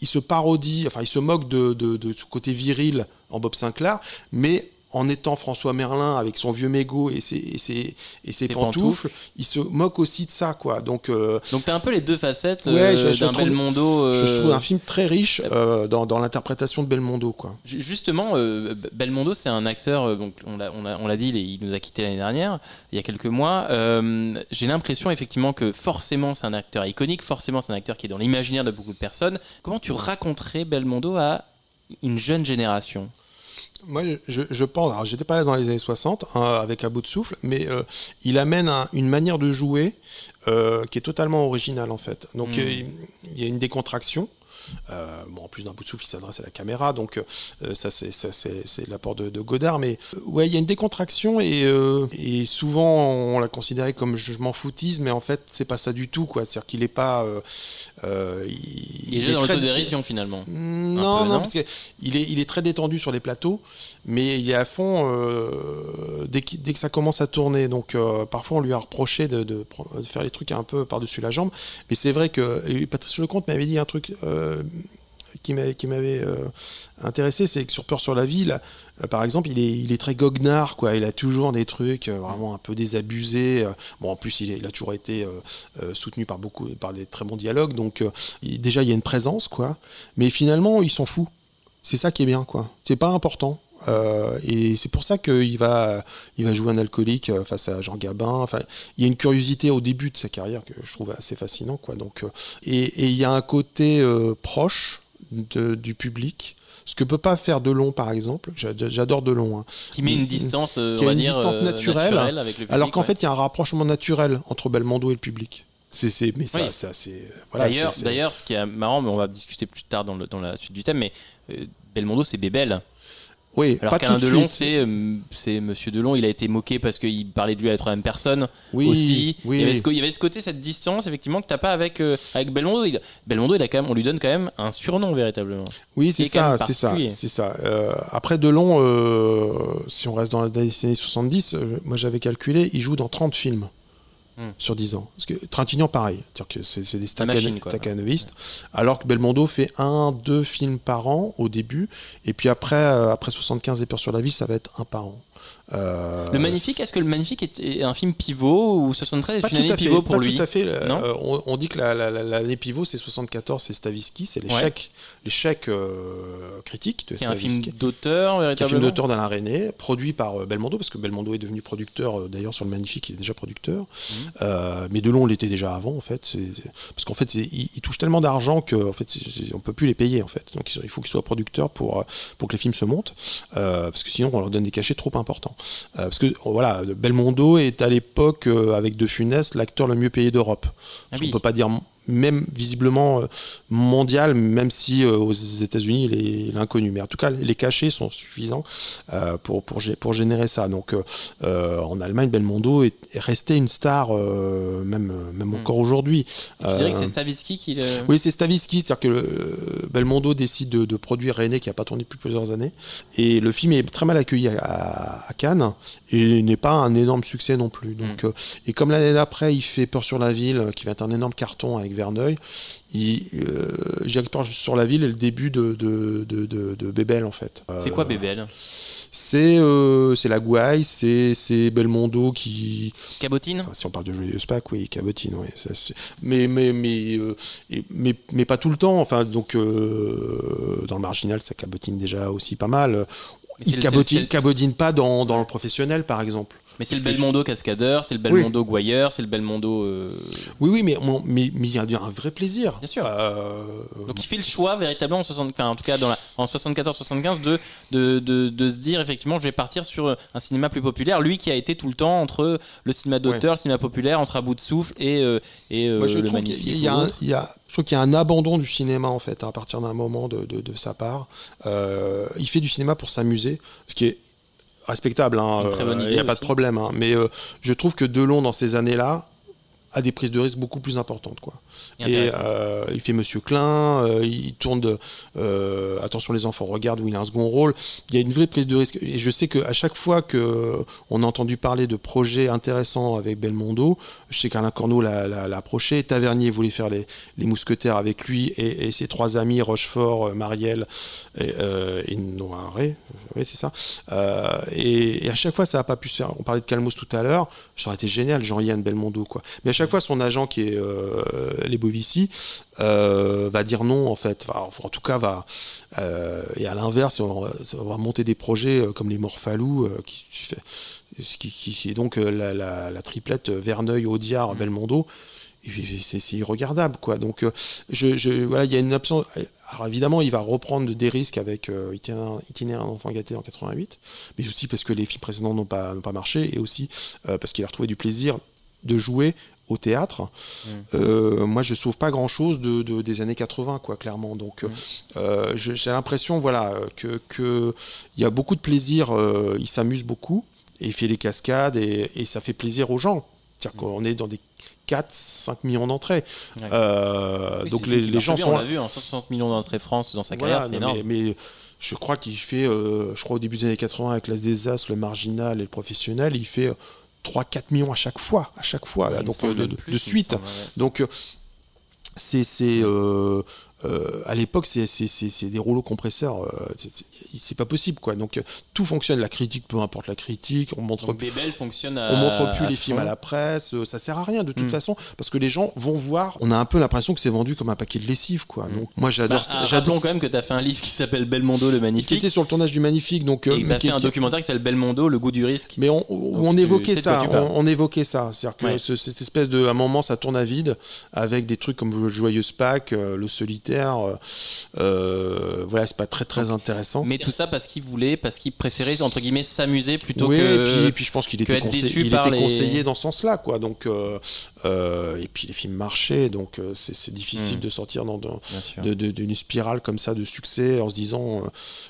il se parodie, enfin il se moque de, de, de ce côté viril en Bob Sinclair, mais en étant François Merlin avec son vieux mégot et ses, et ses, et ses pantoufles, il se moque aussi de ça, quoi. Donc, euh, Donc, t'as un peu les deux facettes Ouais, euh, je- je d'un trouve- Belmondo. je euh, trouve un film très riche euh, dans, dans l'interprétation de Belmondo, quoi. Ju- Justement, Belmondo, c'est un acteur, donc on l'a on l'a- on l'a dit, il, nous a quitté l'année dernière, il y a quelques mois. J'ai l'impression effectivement que forcément c'est un acteur iconique, forcément c'est un acteur qui est dans l'imaginaire de beaucoup de personnes. Comment tu raconterais Belmondo à une jeune génération? Moi, je, je pense, alors j'étais pas là dans les années 60 hein, avec un bout de souffle, mais euh, il amène un- une manière de jouer euh, qui est totalement originale en fait. Donc Mm. euh, il il y a une décontraction. Euh, bon, en plus d'un bout de souffle, il s'adresse à la caméra, donc euh, ça c'est l'apport de, de Godard. Mais euh, ouais, il y a une décontraction et, et souvent on l'a considéré comme je m'en foutise, mais en fait c'est pas ça du tout quoi. C'est-à-dire qu'il est pas, euh, il, Il est il déjà dans très- l'autodérision finalement. non, peu, non, non parce qu'il est, il est très détendu sur les plateaux, mais il est à fond euh, dès, que ça commence à tourner. Donc euh, parfois on lui a reproché de, de faire les trucs un peu par-dessus la jambe. Mais c'est vrai que Patrice Lecomte m'avait dit un truc qui m'avait, euh, intéressé, c'est que sur Peur sur la ville, euh, par exemple, il est, très goguenard, quoi. Il a toujours des trucs euh, vraiment un peu désabusés. Bon, en plus, il, a toujours été soutenu par beaucoup, par des très bons dialogues. Donc, déjà, il y a une présence, quoi. Mais finalement, il s'en fout. C'est ça qui est bien, quoi. C'est pas important. Et c'est pour ça qu'il va, il va jouer un alcoolique face à Jean Gabin. Il y a une curiosité au début de sa carrière que je trouve assez fascinant, quoi. Donc, et, il y a un côté proche de- du public. Ce que peut pas faire Delon, par exemple. J'a- J'adore Delon. hein. Qui met une distance, euh, Qui on a va une dire, distance euh, naturelle, avec le public. Alors qu'en ouais. fait, il y a un rapprochement naturel entre Belmondo et le public. C'est, mais ça, Oui. ça, c'est, voilà, D'ailleurs, d'ailleurs, ce qui est marrant, mais on va discuter plus tard dans, le- dans la suite du thème, mais euh, Belmondo, c'est Bébel. Oui, Alors qu'Alain Delon, c'est euh, c'est Monsieur Delon. Il a été moqué parce qu'il parlait de lui à la troisième personne Oui, aussi. oui. Il, y avait ce, co- il y avait ce côté, cette distance, effectivement, que t'as pas avec euh, avec Belmondo. Il- Belmondo, il a quand même, on lui donne quand même un surnom véritablement. Oui, c'est ça, c'est ça, c'est ça. Euh, après Delon, euh, si on reste dans les années 70, euh, moi j'avais calculé, il joue dans 30 films. Hmm. Sur 10 ans. Parce que Trintignant, pareil. C'est des staccanovistes. Alors que Belmondo fait un, deux films par an au début. Et puis après, euh, après 75 et Peur sur la ville, ça va être un par an. Euh, Le Magnifique, est-ce que le Magnifique est, un film pivot ou 73 pas est une tout année fait, pivot pour pas lui? tout à fait. euh, Non? on, on dit que la- la- la- l'année pivot, c'est 74, c'est Stavisky, c'est l'échec l'échec euh, critique de Qui est un film d'auteur qui est un film véritablement? d'auteur d'Alain René, produit par euh, Belmondo, parce que Belmondo est devenu producteur, d'ailleurs sur le Magnifique, il est déjà producteur. Euh, mais Delon l'était déjà avant, en fait. Parce qu'en fait, il, il touche tellement d'argent qu'on fait, on peut plus les payer, en fait. Donc il faut qu'il soit producteur pour, pour que les films se montent, parce que sinon on leur donne des cachets trop importants. Euh, parce que voilà, Belmondo est à l'époque, euh, avec De Funès, l'acteur le mieux payé d'Europe. Ah oui. qu'on peut pas dire même visiblement euh, mondial, même si euh, aux États-Unis il est, inconnu. Mais en tout cas, les cachets sont suffisants euh, pour, pour, pour générer ça. Donc euh, euh, en Allemagne, Belmondo est, est resté une star, euh, même, euh, même encore aujourd'hui. Tu dirais que Euh, c'est Stavisky qui le. oui, c'est Stavisky, c'est-à-dire que euh, Belmondo décide de, de produire René qui n'a pas tourné depuis plusieurs années. Et le film est très mal accueilli à, à- à Cannes et n'est pas un énorme succès non plus. Donc, euh, et comme l'année d'après, il fait Peur sur la ville, euh, qui va être un énorme carton avec Verneuil, il, euh, j'ai Peur sur la ville est le début de, de, de, de- de Bébel en fait. C'est Euh, quoi Bébel C'est euh, c'est la gouaille, c'est c'est Belmondo qui, Cabotine? Enfin, si on parle de Joyeuse Pâques, oui, cabotine, oui. ça, mais, mais, mais, euh, et- mais, mais pas tout le temps. Enfin, donc, euh, dans le marginal, ça cabotine déjà aussi pas mal. Il cabotine, le- cabotine pas dans, dans le professionnel, par exemple. Mais c'est le Belmondo cascadeur, c'est le Belmondo gouailleur, c'est le Belmondo. euh, Oui, oui, mais mon- mais mais il y a un vrai plaisir. Bien sûr. Euh, Donc il fait le choix véritablement en, 60 enfin, en tout cas dans la- en 74-75 de, de, de, de se dire effectivement je vais partir sur un cinéma plus populaire. Lui qui a été tout le temps entre le cinéma d'auteur, le cinéma populaire, entre à bout de souffle et, euh, et euh, Moi, je le trouve qu'il magnifique. y a il y je trouve qu'il y a un abandon du cinéma en fait à partir d'un moment de, de- sa part. Euh, il fait du cinéma pour s'amuser, ce qui est respectable. hein, Une très bonne euh, Il idée n'y a pas de problème. hein, mais euh, je trouve que Delon dans ces années-là a des prises de risque beaucoup plus importantes quoi. Et euh, il fait Monsieur Klein, euh, il tourne de euh, Attention les enfants regardent où il a un second rôle. Il y a une vraie prise de risque. Et je sais qu'à chaque fois que on a entendu parler de projets intéressants avec Belmondo, je sais qu'Alain Corneau l'a, approché. Tavernier voulait faire les, les mousquetaires avec lui et, et ses trois amis Rochefort, Marielle et, et Noiret. Oui, c'est ça. Et, et à chaque fois, ça n'a pas pu se faire. On parlait de Calmos tout à l'heure. Ça aurait été génial, Jean-Yann Belmondo, quoi. Mais à chaque fois, son agent, qui est euh, les Bovici, euh, va dire non, en fait. Enfin, en tout cas, va. euh, et à l'inverse, on, va- on va monter des projets comme les Morphalou, qui, qui fait- qui, qui- qui est donc la, la- la triplette Verneuil, Audiard, Belmondo. Et puis, c'est irregardable, quoi. Donc, je, je- voilà, il y a une absence. Alors, évidemment, il va reprendre des risques avec euh, Itinéraire d'un enfant gâté en 88, mais aussi parce que les films précédents n'ont pas, marché, et aussi euh, parce qu'il a retrouvé du plaisir de jouer au théâtre. Euh, moi, je sauve pas grand-chose de, de- des années 80, quoi, clairement. Donc, euh, euh, je- j'ai l'impression, voilà, que que il y a beaucoup de plaisir. euh, il s'amuse beaucoup et il fait les cascades et, et ça fait plaisir aux gens. C'est-à-dire qu'on est dans des 4-5 millions d'entrées. Ouais. Euh, Oui, donc les, les gens bien, sont On l'a vu, en 160 millions d'entrées France dans sa voilà, carrière, c'est énorme. mais, mais je crois qu'il fait, euh, je crois au début des années 80 avec l'As des As, le marginal et le professionnel, il fait 3-4 millions à chaque fois, à chaque fois, donc euh, de, suite. semble, ouais. Donc euh, c'est c'est euh, à l'époque c'est des rouleaux compresseurs, euh, c'est- pas possible quoi. Donc euh, tout fonctionne, la critique, peu importe la critique, on montre Donc Bébel fonctionne à on montre plus les films à la presse, ça sert à rien de toute Mm. façon parce que les gens vont voir. On a un peu l'impression que c'est vendu comme un paquet de lessive quoi. Donc moi j'adore Bah, ça. ah, j'adore quand même que tu as fait un livre qui s'appelle Belmondo le qui Magnifique. était sur le tournage du Magnifique donc Et as qui- fait un qui- documentaire qui s'appelle Belmondo, le goût du risque. Mais on, évoquait ça, on, on évoquait ça. C'est-à-dire que Ouais. ce- cette espèce de, à un moment, ça tourne à vide avec des trucs comme le Joyeuse Pâques, le solitaire. Euh, euh, voilà, c'est pas très très intéressant. Mais tout ça parce qu'il voulait, parce qu'il préférait entre guillemets s'amuser plutôt oui, que. et puis, et puis je pense qu'il était, déçu il était les- conseillé dans ce sens-là, quoi. Donc, euh, euh, et puis les films marchaient, donc c'est difficile Mm. de sortir dans, dans- d'une spirale comme ça de succès en se disant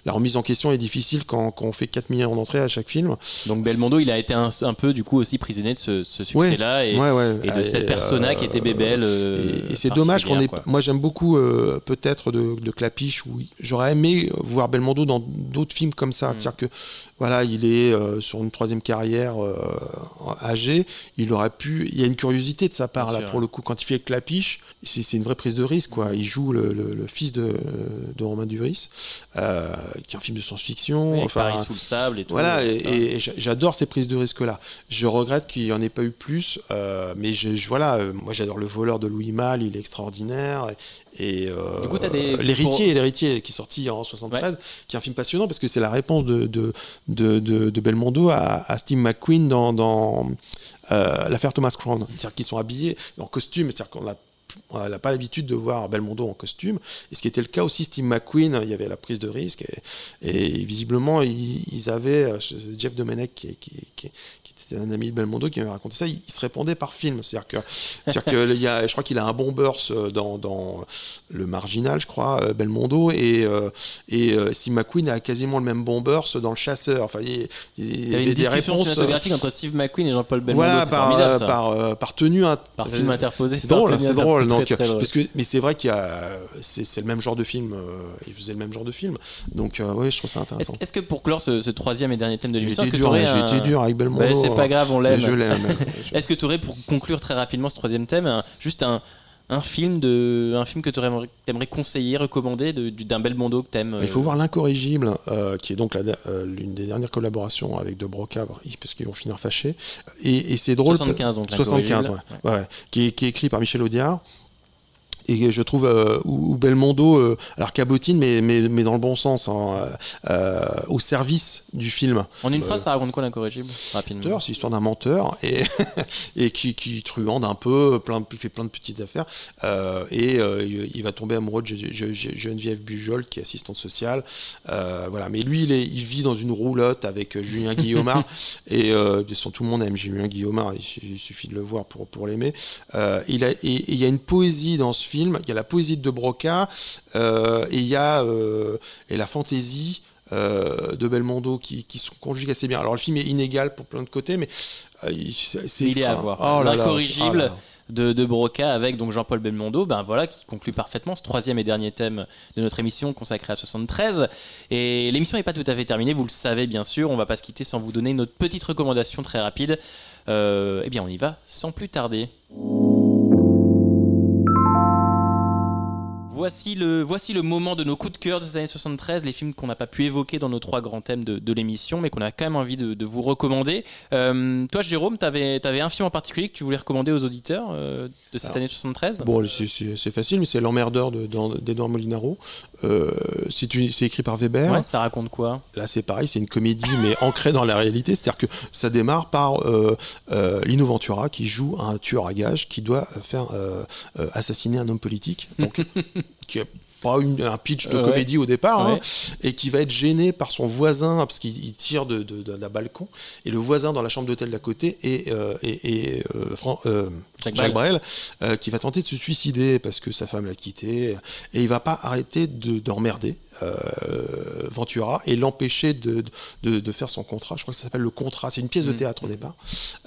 la remise en question est difficile quand, quand on fait 4 millions d'entrées à chaque film. Donc Belmondo, il a été un, un peu du coup aussi prisonnier de ce, ce succès-là et, Ouais, ouais. et de Et, cette persona qui était Bébel. Et, et c'est dommage qu'on ait. Moi, j'aime beaucoup euh, peut-être de, de Clapiche où j'aurais aimé voir Belmondo dans d'autres films comme Mm. ça. C'est-à-dire que voilà, il est euh, sur une troisième carrière euh, âgé. Il aurait pu. Il y a une curiosité de sa part Bien là sûr. pour le coup quand il fait Clapiche. C'est une vraie prise de risque quoi. Il joue le, le- le fils de, de Romain Duris, euh, qui est un film de science-fiction. Oui, enfin, Paris sous le sable et tout. voilà, et, j'adore ces prises de risque-là. Je regrette qu'il n'y en ait pas eu plus, mais je, je- voilà, moi j'adore le voleur de Louis Malle, il est extraordinaire. Et, euh, Du coup, t'as des- l'héritier, pour- l'héritier qui est sorti en 73, qui est un film passionnant parce que c'est la réponse de, de, de, de- de Belmondo à, à Steve McQueen dans, dans euh, l'affaire Thomas Crown. C'est-à-dire qu'ils sont habillés en costume, c'est-à-dire qu'on a on n'a pas l'habitude de voir Belmondo en costume. Et ce qui était le cas aussi, Steve McQueen, il y avait la prise de risque. Et, et visiblement, ils, ils avaient, euh, Jeff Domenech, qui, qui, qui, qui était un ami de Belmondo, qui m'avait raconté ça, il, il se répondait par film. C'est-à-dire que, c'est-à-dire que il y a, je crois qu'il a un bon burst dans, dans le marginal, je crois, euh, Belmondo, et, euh, et euh, Steve McQueen a quasiment le même bon burst dans le chasseur. Enfin, il, il- il y avait une des réponses. cinématographique entre Steve McQueen et Jean-Paul Belmondo. Voilà, c'est par, formidable, euh, ça. par, euh, par tenue. int- Par film euh, interposé, C'est par drôle, c'est inter- drôle. c'est très, Donc, très drôle. parce que, mais c'est vrai qu'il y a, c'est, c'est le même genre de film. euh, il faisait le même genre de film. Donc, euh, oui, je trouve ça Est-ce intéressant. est-ce que pour clore ce, ce troisième et dernier thème de J'ai l'émission, hein, j'ai un... été dur avec Belmondo. Bah, c'est pas grave, on mais l'aime. Je l'aime. *laughs* Est-ce que tu aurais, pour conclure très rapidement ce troisième thème, juste un, un film de, un film que tu aimerais conseiller, recommander de- du- d'un Belmondo que t'aimes Il faut euh, voir l'incorrigible, euh, qui est donc euh, l'une des dernières collaborations avec De Broca, parce qu'ils vont finir fâchés. Et, et c'est drôle. 75, donc, 75, ouais, l'incorrigible. ouais, ouais. Qui, est, qui est écrit par Michel Audiard. Et je trouve euh, où, Belmondo, euh, alors cabotine, mais, mais, mais dans le bon sens, hein, euh, au service du film. En une Euh, phrase, ça raconte quoi l'incorrigible Rapidement? c'est l'histoire d'un menteur et, *laughs* et qui, qui truande un peu, plein, fait plein de petites affaires. et il va tomber amoureux de Geneviève Bujol, qui est assistante sociale. Voilà. Mais lui, il, est, il vit dans une roulotte avec Julien Guillaumard. *laughs* et sûr, tout le monde aime Julien Guillaumard, il, su- il suffit de le voir pour, pour l'aimer. Il a- et et il y a une poésie dans ce film, il y a la poésie de De Broca, euh, et il y a euh, et la fantaisie euh, de Belmondo qui, qui sont conjugués assez bien. Alors le film est inégal pour plein de côtés, mais c'est Il est à voir. Oh L'incorrigible oh là là. de, de Broca avec donc Jean-Paul Belmondo, ben voilà, qui conclut parfaitement ce troisième et dernier thème de notre émission consacrée à 73. Et l'émission n'est pas tout à fait terminée, vous le savez bien sûr. On va pas se quitter sans vous donner notre petite recommandation très rapide. Euh, eh bien, on y va sans plus tarder. Voici le, voici le moment de nos coups de cœur de ces années 73, les films qu'on n'a pas pu évoquer dans nos trois grands thèmes de, de l'émission, mais qu'on a quand même envie de, de vous recommander. Euh, toi, Jérôme, tu avais, un film en particulier que tu voulais recommander aux auditeurs euh, de cette Alors, année 73 Bon, c'est- facile, mais c'est L'emmerdeur de- d'Edouard Molinaro. Euh, c'est écrit par Weber. Ouais, ça raconte quoi? Là, c'est pareil, c'est une comédie, mais *laughs* ancrée dans la réalité. C'est-à-dire que ça démarre par euh, Lino Ventura qui joue un tueur à gages qui doit faire assassiner un homme politique. Donc, *laughs* qui est pas une- un pitch de Ouais. comédie au départ, hein, et qui va être gêné par son voisin parce qu'il il tire de- de- de- d'un balcon. Et le voisin dans la chambre d'hôtel d'à côté est, euh, est- est, euh, Fran- euh, Jacques Jacques, Brel. Euh, qui va tenter de se suicider parce que sa femme l'a quitté. Et il va pas arrêter de- d'emmerder euh, Ventura et l'empêcher de, de, de faire son contrat. Je crois que ça s'appelle Le Contrat. C'est une pièce de Mm. théâtre au départ,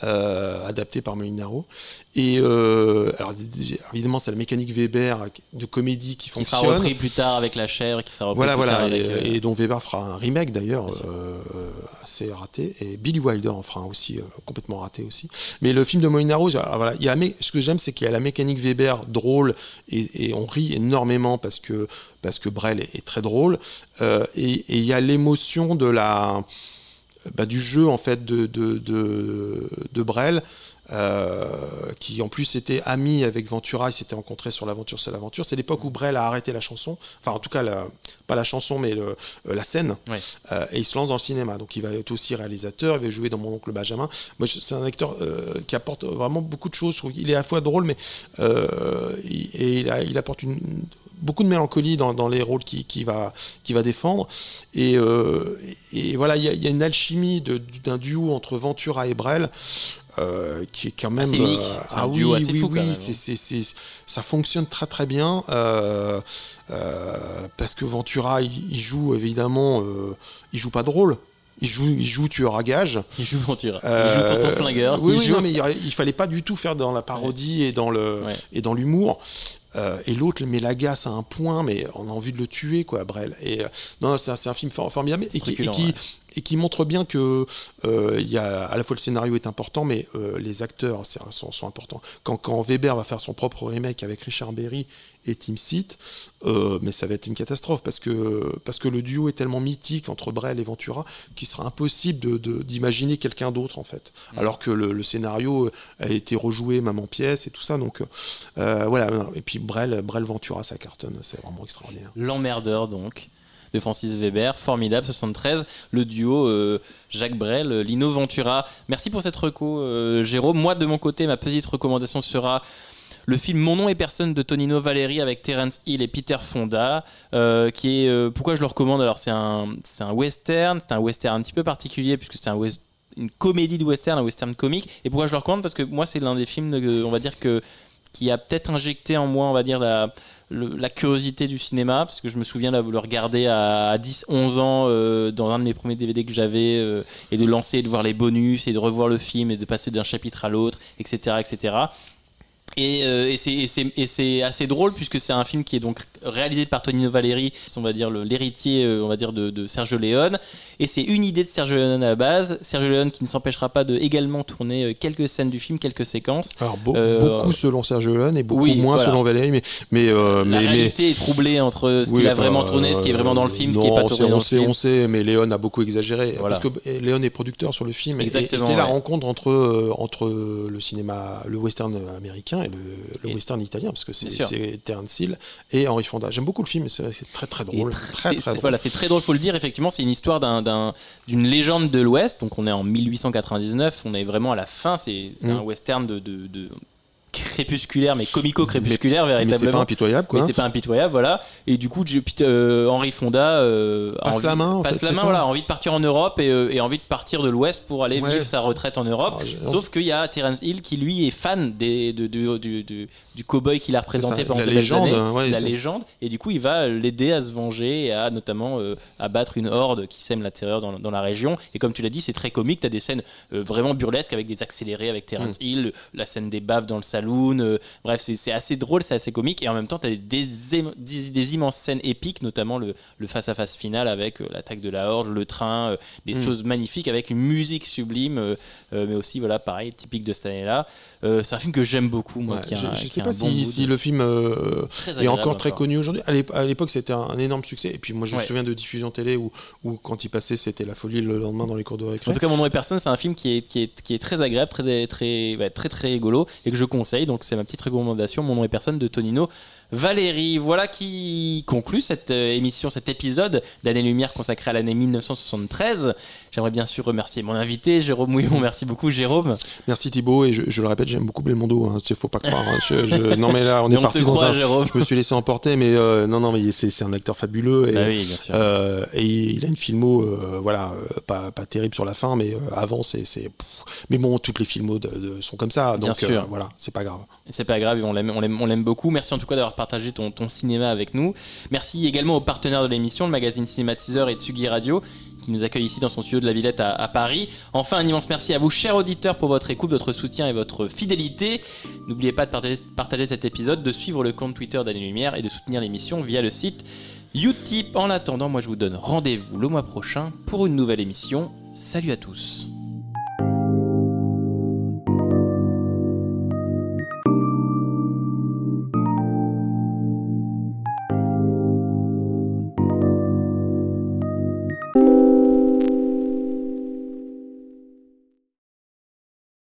euh, adaptée par Molinaro. Et euh, alors, évidemment, c'est la mécanique Weber de comédie qui Qui sera fonctionne. repris plus tard avec La Chèvre, qui sera repris Voilà, plus voilà, tard et, avec. euh, et dont Weber fera un remake d'ailleurs, euh, assez raté, et Billy Wilder en fera un aussi, euh, complètement raté aussi. Mais le film de Molinaro, ah, voilà, il y a, ce que j'aime, c'est qu'il y a la mécanique Weber drôle, et, et on rit énormément parce que, parce que Brel est, est très drôle, euh, et, il y a l'émotion de la, bah, du jeu en fait de, de, de, de Brel. euh, qui en plus était ami avec Ventura, ils s'étaient rencontrés sur l'aventure, c'est l'aventure. C'est l'époque où Brel a arrêté la chanson, enfin en tout cas la- pas la chanson mais le- euh, la scène, euh, et il se lance dans le cinéma. Donc il va être aussi réalisateur, il va jouer dans Mon oncle Benjamin. Moi c'est un acteur euh, qui apporte vraiment beaucoup de choses. Qu'il est à la fois drôle, mais il- et il, a- il apporte une, beaucoup de mélancolie dans, dans les rôles qu'il qui va, qui va défendre. Et, euh, et voilà, il y, a- il y a une alchimie de- d'un duo entre Ventura et Brel. euh, qui est quand même unique. euh, un ah duo oui assez oui fou, oui c'est- hein. ça fonctionne très très bien euh, parce que Ventura il, il joue évidemment il joue pas drôle il joue il joue tueur à gage *laughs* Il joue Ventura. euh, il joue Tonton Flingueur. Oui, il oui, joue- non, mais il, il fallait pas du tout faire dans la parodie et dans le Ouais. et dans l'humour. Euh, et l'autre, mais l'agace à un point, mais on a envie de le tuer, quoi, Brel. Et euh, non, c'est un, film for- formidable et qui, et Truculent, qui, ouais. Et qui montre bien que euh, y a à la fois le scénario est important, mais euh, les acteurs sont, sont importants. Quand, quand Weber va faire son propre remake avec Richard Berry et Tim Seat, euh, mais ça va être une catastrophe parce que parce que le duo est tellement mythique entre Brel et Ventura qu'il sera impossible de- de- d'imaginer quelqu'un d'autre en fait. Mm. Alors que le, le scénario a été rejoué même en pièces et tout ça, donc euh, voilà. Et puis Brel, Brel Ventura, ça cartonne, c'est vraiment extraordinaire. L'emmerdeur donc de Francis Weber, formidable 73, le duo euh, Jacques Brel, euh, Lino Ventura. Merci pour cette reco, euh, Jérôme. Moi de mon côté, ma petite recommandation sera le film Mon nom et personne de Tonino Valeri avec Terence Hill et Peter Fonda, euh, qui est pourquoi je le recommande? Alors c'est un c'est un western, c'est un western un petit peu particulier puisque c'est une comédie de western, un western comique. Et pourquoi je le recommande? Parce que moi c'est l'un des films, on va dire que qui a peut-être injecté en moi, on va dire la la curiosité du cinéma, parce que je me souviens de le regarder à 10-11 ans euh, dans un de mes premiers DVD que j'avais, euh, et de lancer, de voir les bonus, et de revoir le film, et de passer d'un chapitre à l'autre, etc. etc. Et, euh, et c'est- assez drôle puisque c'est un film qui est donc réalisé par Tonino Valeri, on va dire l'héritier, euh, on va dire de, de Sergio Leone. Et c'est une idée de Sergio Leone à la base. Sergio Leone qui ne s'empêchera pas de également tourner euh, quelques scènes du film, quelques séquences. Alors Euh, beaucoup selon Sergio Leone et beaucoup oui, moins voilà. selon Valérie, mais mais euh, La mais, mais- réalité est troublée entre ce Oui, qu'il a enfin, vraiment tourné, ce qui est vraiment dans le film, ce qui est pas tourné sait, dans on le sait, film. on sait, mais Léon a beaucoup exagéré Voilà. parce que eh, Léon est producteur sur le film et- et, Exactement, c'est la rencontre entre entre le cinéma, le western américain et le, le Et- western italien parce que c'est Terence Hill et Henry Fonda. J'aime beaucoup le film, c'est très très drôle, tr- très c'est- très drôle. Voilà, c'est très drôle, faut le dire. Effectivement, c'est une histoire d'un- d'un- d'une légende de l'Ouest. Donc, on est en 1899. On est vraiment à la fin. C'est Mm. un western de, de- de crépusculaire, mais comico-crépusculaire, Mais c'est véritablement. pas impitoyable quoi. Mais c'est pas impitoyable, voilà. Et du coup, euh, Henri Fonda euh, Passe envie, la main, en passe fait, la main, voilà, a envie de partir en Europe et, euh, et envie de partir de l'Ouest pour aller Ouais. vivre sa retraite en Europe. J'ai- Sauf qu'il y a Terence Hill qui lui est fan des, de, de- du, du, du cowboy qu'il a représenté pendant la légende, années, ouais, la légende, et du coup il va l'aider à se venger et à notamment abattre une horde qui sème la terreur dans, dans la région. Et comme tu l'as dit, c'est très comique. T'as des scènes vraiment burlesques avec des accélérés avec Terence Mm. Hill, la scène des baves dans le saloon. euh, bref, c'est assez drôle, c'est assez comique. Et en même temps, t'as des, des, des, des immenses scènes épiques, notamment le face-à-face final avec euh, l'attaque de la horde, le train, euh, des Mm. choses magnifiques avec une musique sublime, mais aussi voilà pareil typique de cette année-là. C'est un film que j'aime beaucoup, moi. Ouais, qui a je qui sais pas bon si, le film est encore très encore. connu aujourd'hui. À l'ép- À l'époque, c'était un énorme succès. Et puis moi, je me souviens de diffusion télé où, où quand il passait, c'était la folie le lendemain dans les cours de récré. En tout cas, Mon nom est personne, c'est un film qui est, qui est, qui est très agréable, très, très, très, très rigolo et que je conseille. Donc, c'est ma petite recommandation. Mon nom est personne de Tonino Valérie. Voilà qui conclut cette euh, émission, cet épisode d'Année-Lumière consacré à l'année 1973. J'aimerais bien sûr remercier mon invité, Jérôme Mouillon. Merci beaucoup, Jérôme. Merci Thibaut et je, je le répète, j'aime beaucoup Belmondo. Hein, faut pas croire. hein. Je- je- non mais là, on est parti dans un. Jérôme. Je me suis laissé emporter, mais euh, non non mais c'est un acteur fabuleux et, Bah oui, bien sûr. euh, et il a une filmo, euh, voilà, pas, pas terrible sur la fin, mais avant c'est. Mais bon, toutes les filmos de- de- sont comme ça, Bien donc euh, sûr. voilà, c'est pas grave. C'est pas grave, on l'aime, beaucoup. Merci en tout cas d'avoir partagé ton, cinéma avec nous. Merci également aux partenaires de l'émission, le magazine Cinématiseur et Tsugi Radio, qui nous accueille ici dans son studio de la Villette à, à Paris. Enfin, un immense merci à vous, chers auditeurs, pour votre écoute, votre soutien et votre fidélité. N'oubliez pas de partager, partager cet épisode, de suivre le compte Twitter d'Année Lumière et de soutenir l'émission via le site Utip. En attendant, moi je vous donne rendez-vous le mois prochain pour une nouvelle émission. Salut à tous.